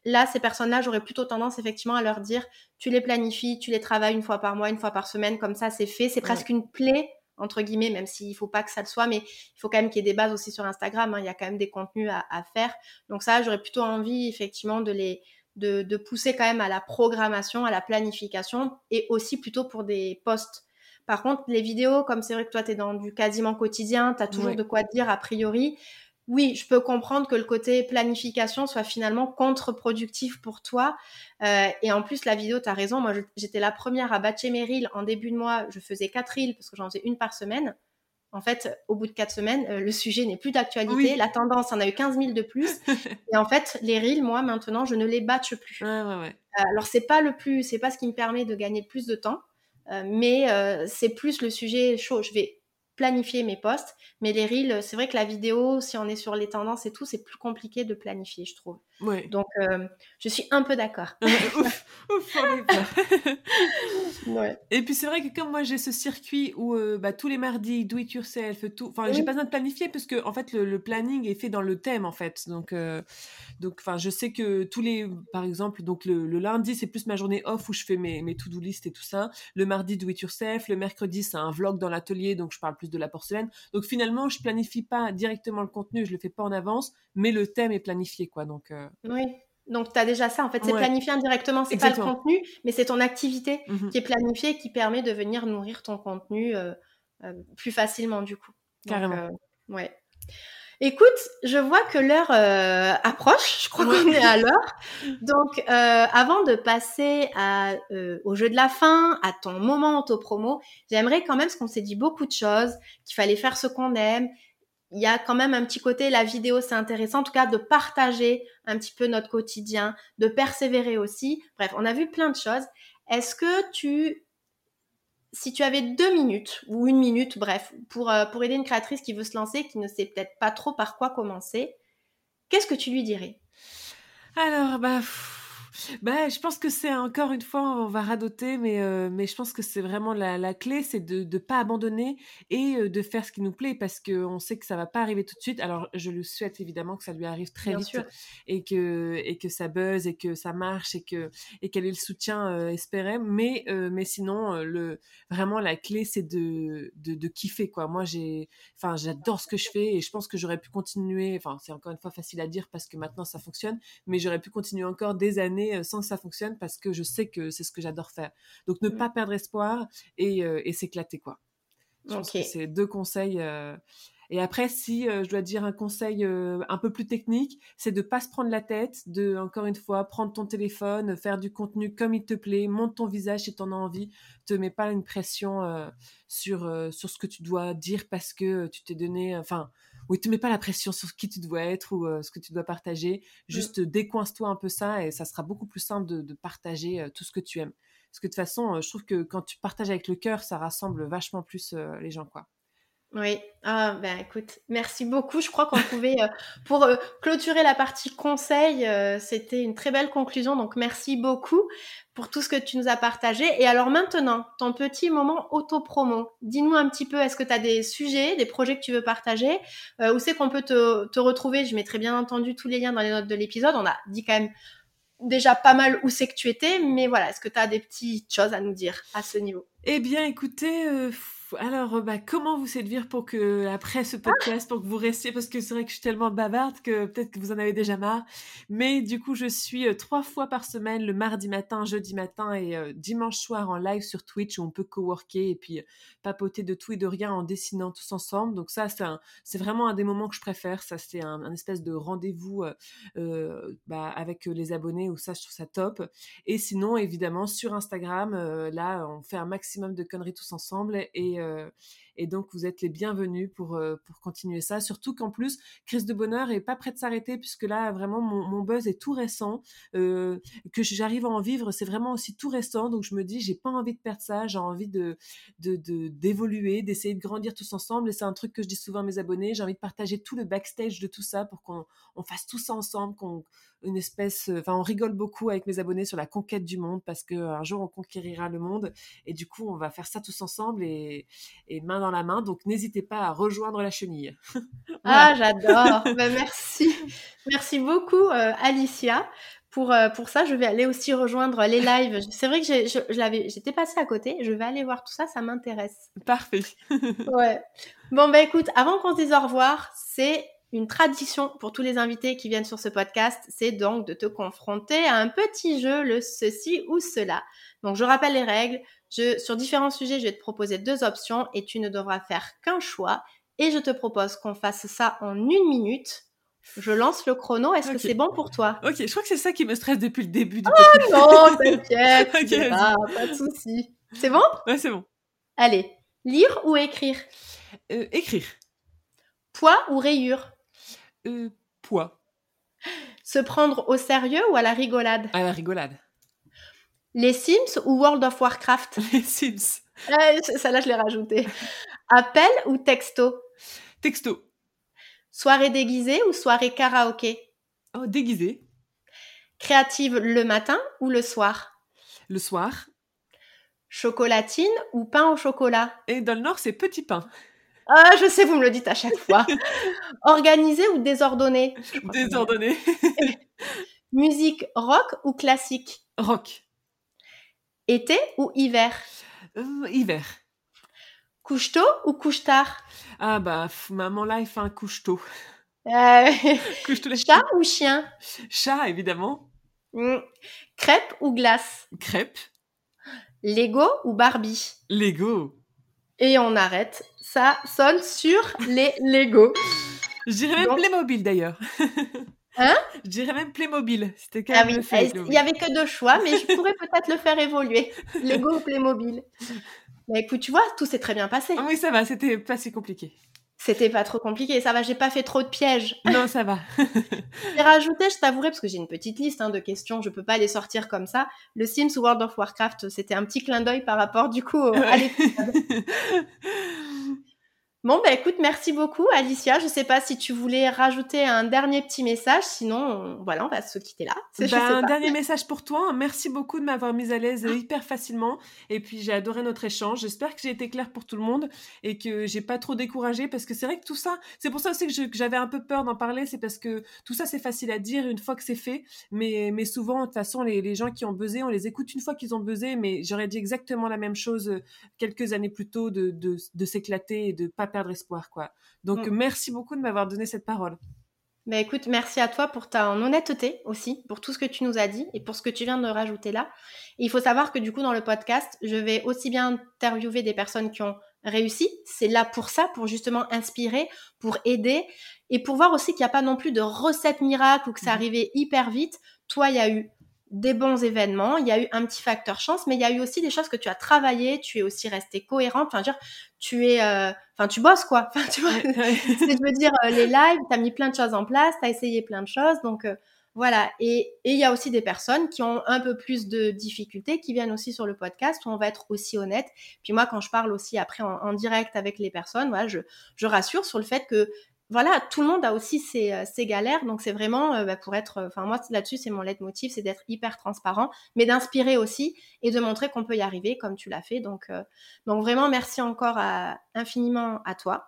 Là, ces personnes-là, j'aurais plutôt tendance effectivement à leur dire tu les planifies, tu les travailles une fois par mois, une fois par semaine, comme ça, c'est fait. C'est presque une plaie entre guillemets, même s'il ne faut pas que ça le soit, mais il faut quand même qu'il y ait des bases aussi sur Instagram. Hein. il y a quand même des contenus à, à faire. Donc ça, j'aurais plutôt envie effectivement de les, de, pousser quand même à la programmation, à la planification et aussi plutôt pour des posts. Par contre, les vidéos, comme c'est vrai que toi, tu es dans du quasiment quotidien, tu as toujours de quoi dire a priori. Oui, je peux comprendre que le côté planification soit finalement contre-productif pour toi. Euh, et en plus, la vidéo, tu as raison. Moi, j'étais la première à batcher mes reels en début de mois. Je faisais quatre reels parce que j'en faisais une par semaine en fait, au bout de quatre semaines, euh, le sujet n'est plus d'actualité. La tendance en a eu 15 000 de plus. et en fait, les reels, moi, maintenant, je ne les batche plus. Ouais, ouais, ouais. Euh, alors, c'est pas le plus, c'est pas ce qui me permet de gagner le plus de temps, euh, mais c'est plus le sujet chaud. Je vais planifier mes posts, mais les reels, c'est vrai que la vidéo, si on est sur les tendances et tout, c'est plus compliqué de planifier, je trouve. Ouais. Donc, euh, je suis un peu d'accord. ouf, ouf. Ouais. Et puis c'est vrai que comme moi j'ai ce circuit où euh, bah, tous les mardis, do it yourself, tout. Enfin, j'ai pas besoin de planifier parce que en fait le, le planning est fait dans le thème en fait. Donc, euh, donc, enfin, je sais que tous les, par exemple, donc le, le lundi c'est plus ma journée off où je fais mes, mes to-do list et tout ça. Le mardi do it yourself. Le mercredi c'est un vlog dans l'atelier donc je parle plus de la porcelaine. Donc finalement je planifie pas directement le contenu, je le fais pas en avance, mais le thème est planifié quoi. Donc euh, Oui. Donc, tu as déjà ça. En fait, c'est Ouais. planifié indirectement. C'est pas le contenu, mais c'est ton activité mhm. qui est planifiée et qui permet de venir nourrir ton contenu euh, euh, plus facilement, du coup. Donc, Carrément. euh, ouais. Écoute, je vois que l'heure euh, approche. Je crois Ouais. qu'on est à l'heure. Donc, euh, avant de passer à, euh, au jeu de la fin, à ton moment auto-promo, j'aimerais quand même, parce qu'on s'est dit beaucoup de choses, qu'il fallait faire ce qu'on aime. Il y a quand même un petit côté, la vidéo, c'est intéressant, en tout cas, de partager un petit peu notre quotidien, de persévérer aussi. Bref, on a vu plein de choses. Est-ce que tu, si tu avais deux minutes ou une minute, bref, pour, euh, pour aider une créatrice qui veut se lancer, qui ne sait peut-être pas trop par quoi commencer, qu'est-ce que tu lui dirais? Alors, bah, bah, je pense que c'est encore une fois, on va radoter, mais, euh, mais je pense que c'est vraiment la, la clé, c'est de ne pas abandonner et euh, de faire ce qui nous plaît parce qu'on sait que ça va pas arriver tout de suite. Alors, je le souhaite évidemment que ça lui arrive très Bien vite sûr. et que, et que ça buzz et que ça marche et que et qu'elle ait le soutien euh, espéré. Mais, euh, mais sinon, le, vraiment, la clé, c'est de, de, de kiffer, quoi. Moi, j'ai, enfin, j'adore ce que je fais et je pense que j'aurais pu continuer. Enfin, c'est encore une fois facile à dire parce que maintenant ça fonctionne, mais j'aurais pu continuer encore des années sans que ça fonctionne parce que je sais que c'est ce que j'adore faire. Donc, ne Mm. pas perdre espoir et, et s'éclater, quoi. Je pense que c'est deux conseils. Et après, si euh, je dois dire un conseil euh, un peu plus technique, c'est de pas se prendre la tête, de encore une fois prendre ton téléphone, faire du contenu comme il te plaît, monte ton visage si t'en as envie, te mets pas une pression euh, sur sur ce que tu dois dire parce que tu t'es donné, enfin. Oui, te mets pas la pression sur qui tu dois être ou euh, ce que tu dois partager. Juste décoince-toi un peu ça et ça sera beaucoup plus simple de, de partager euh, tout ce que tu aimes. Parce que de toute façon, euh, je trouve que quand tu partages avec le cœur, ça rassemble vachement plus euh, les gens, quoi. Oui, ah ben écoute, merci beaucoup. Je crois qu'on pouvait, euh, pour euh, clôturer la partie conseil, euh, c'était une très belle conclusion. Donc merci beaucoup pour tout ce que tu nous as partagé. Et alors maintenant, ton petit moment auto-promo. Dis-nous un petit peu, est-ce que tu as des sujets, des projets que tu veux partager? Euh, Où c'est qu'on peut te, te retrouver? Je mettrai bien entendu tous les liens dans les notes de l'épisode. On a dit quand même déjà pas mal où c'est que tu étais, mais voilà, est-ce que tu as des petites choses à nous dire à ce niveau? Eh bien, écoutez, alors, euh, bah, comment vous séduire pour que, après ce podcast, pour que vous restiez, parce que c'est vrai que je suis tellement bavarde que peut-être que vous en avez déjà marre. Mais du coup, je suis euh, trois fois par semaine, le mardi matin, jeudi matin et euh, dimanche soir en live sur Twitch où on peut coworker et puis euh, papoter de tout et de rien en dessinant tous ensemble. Donc ça, c'est vraiment un des moments que je préfère. Ça, c'est un, un espèce de rendez-vous bah, avec les abonnés où ça, je trouve ça top. Et sinon, évidemment, sur Instagram, là, on fait un maximum de conneries tous ensemble. Et, euh, et donc, vous êtes les bienvenus pour, euh, pour continuer ça. Surtout qu'en plus, Crise de Bonheur est pas prêt de s'arrêter, puisque là, vraiment, mon, buzz est tout récent. Euh, que j'arrive à en vivre, c'est vraiment aussi tout récent. Donc, je me dis, j'ai pas envie de perdre ça. J'ai envie de de- de- d'évoluer, d'essayer de grandir tous ensemble. Et c'est un truc que je dis souvent à mes abonnés. J'ai envie de partager tout le backstage de tout ça pour qu'on on fasse tout ça ensemble, qu'on une espèce, enfin, on rigole beaucoup avec mes abonnés sur la conquête du monde parce que un jour on conquérira le monde et du coup on va faire ça tous ensemble et, et main dans la main. Donc n'hésitez pas à rejoindre la chenille. Ah, j'adore. Ben, merci. Merci beaucoup, euh, Alicia. Pour, euh, pour ça, je vais aller aussi rejoindre les lives. C'est vrai que j'ai- je, je l'avais, j'étais passée à côté. Je vais aller voir tout ça, ça m'intéresse. Parfait. Ouais. Bon, bah écoute, avant qu'on se dise au revoir, c'est une tradition pour tous les invités qui viennent sur ce podcast, c'est donc de te confronter à un petit jeu, le ceci ou cela. Donc, je rappelle les règles. Je, sur différents sujets, je vais te proposer deux options et tu ne devras faire qu'un choix. Et je te propose qu'on fasse ça en une minute. Je lance le chrono. Est-ce que c'est bon pour toi? Ok, je crois que c'est ça qui me stresse depuis le début du Non, t'inquiète, pas de souci. C'est bon? Ouais, c'est bon. Allez, lire ou écrire? Euh, écrire. Poids ou rayure Euh, poids. Se prendre au sérieux ou à la rigolade? À la rigolade. Les Sims ou World of Warcraft? Les Sims. Euh, Celle-là, je l'ai rajouté. Appel ou texto? Texto. Soirée déguisée ou soirée karaoké? Oh, déguisé. Créative le matin ou le soir? Le soir. Chocolatine ou pain au chocolat? Et dans le nord, c'est petit pain. Ah, je sais, vous me le dites à chaque fois. Organisé ou désordonné? Désordonné. Musique rock ou classique? Rock. Été ou hiver? Euh, hiver. Couche-tôt ou couche-tard Ah bah, maman là, il fait un couche-tôt. Euh, la Chat ou chien? Chat, évidemment. Hmm. Crêpe ou glace? Crêpe. Lego ou Barbie? Lego. Et on arrête. Ça sonne sur les Lego. Je dirais même Donc- Playmobil d'ailleurs. Hein Je dirais même Playmobil. C'était quand Ah même oui, le fait. il Playmobil. y avait que deux choix, mais je pourrais peut-être le faire évoluer. Lego ou Playmobil. Mais écoute, tu vois, tout s'est très bien passé. Ah oui, ça va, c'était pas si compliqué. C'était pas trop compliqué, ça va, j'ai pas fait trop de pièges. Non, ça va. J'ai rajouté, je t'avouerai, parce que j'ai une petite liste hein, de questions, je peux pas les sortir comme ça. Le Sims ou World of Warcraft, c'était un petit clin d'œil par rapport du coup au- à l'épisode. Bon, bah écoute, merci beaucoup Alicia. Je sais pas si tu voulais rajouter un dernier petit message, sinon, on- voilà, on va se quitter là. Ben, un pas. dernier message pour toi. Merci beaucoup de m'avoir mise à l'aise hyper facilement. Et puis j'ai adoré notre échange. J'espère que j'ai été claire pour tout le monde et que j'ai pas trop découragé parce que c'est vrai que tout ça, c'est pour ça aussi que j'avais un peu peur d'en parler. C'est parce que tout ça c'est facile à dire une fois que c'est fait, mais mais souvent de toute façon les, les gens qui ont buzzé, on les écoute une fois qu'ils ont buzzé. Mais j'aurais dit exactement la même chose quelques années plus tôt de de, de s'éclater et de pas perdre espoir quoi. Donc Mm. merci beaucoup de m'avoir donné cette parole. Bah écoute, merci à toi pour ta honnêteté aussi, pour tout ce que tu nous as dit et pour ce que tu viens de rajouter là. Et il faut savoir que du coup, dans le podcast, je vais aussi bien interviewer des personnes qui ont réussi. C'est là pour ça, pour justement inspirer, pour aider et pour voir aussi qu'il n'y a pas non plus de recette miracle ou que c'est Mhm. arrivé hyper vite. Toi, il y a eu des bons événements, il y a eu un petit facteur chance, mais il y a eu aussi des choses que tu as travaillé, tu es aussi resté cohérente, enfin, dire, tu es, euh, enfin, tu bosses quoi, enfin, tu vois, je veux dire euh, les lives, tu as mis plein de choses en place, tu as essayé plein de choses donc euh, voilà. Et et il y a aussi des personnes qui ont un peu plus de difficultés qui viennent aussi sur le podcast où on va être aussi honnête. Puis moi quand je parle aussi après en, en direct avec les personnes, voilà, je je rassure sur le fait que voilà, tout le monde a aussi ses, euh, ses galères, donc c'est vraiment euh, bah, pour être, enfin moi là-dessus c'est mon leitmotiv, c'est d'être hyper transparent, mais d'inspirer aussi et de montrer qu'on peut y arriver comme tu l'as fait. Donc euh, donc vraiment merci encore à- infiniment à toi.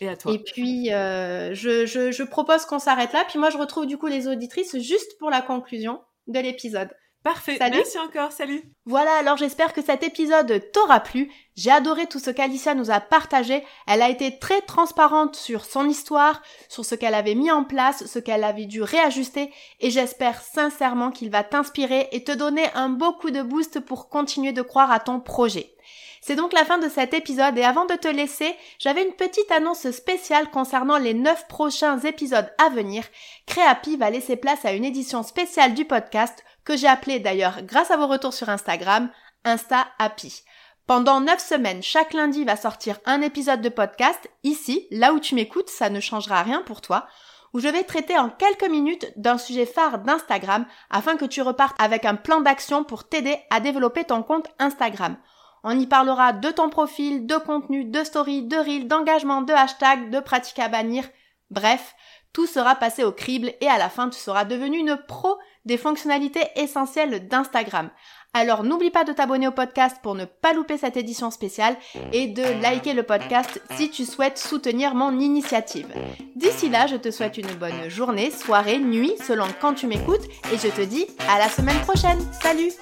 Et à toi. Et puis, euh, je, je, je propose qu'on s'arrête là. Puis moi, je retrouve du coup les auditrices juste pour la conclusion de l'épisode. Parfait. Salut. Merci encore. Salut. Voilà, alors j'espère que cet épisode t'aura plu. J'ai adoré tout ce qu'Alicia nous a partagé. Elle a été très transparente sur son histoire, sur ce qu'elle avait mis en place, ce qu'elle avait dû réajuster, et j'espère sincèrement qu'il va t'inspirer et te donner un beau coup de boost pour continuer de croire à ton projet. C'est donc la fin de cet épisode et avant de te laisser, j'avais une petite annonce spéciale concernant les 9 prochains épisodes à venir. Créapi va laisser place à une édition spéciale du podcast que j'ai appelée d'ailleurs grâce à vos retours sur Instagram, Insta Happy. Pendant 9 semaines, chaque lundi va sortir un épisode de podcast, ici, là où tu m'écoutes, ça ne changera rien pour toi, où je vais traiter en quelques minutes d'un sujet phare d'Instagram afin que tu repartes avec un plan d'action pour t'aider à développer ton compte Instagram. On y parlera de ton profil, de contenu, de story, de reel, d'engagement, de hashtag, de pratiques à bannir. Bref, tout sera passé au crible et à la fin tu seras devenu une pro des fonctionnalités essentielles d'Instagram. Alors n'oublie pas de t'abonner au podcast pour ne pas louper cette édition spéciale et de liker le podcast si tu souhaites soutenir mon initiative. D'ici là, je te souhaite une bonne journée, soirée, nuit, selon quand tu m'écoutes et je te dis à la semaine prochaine. Salut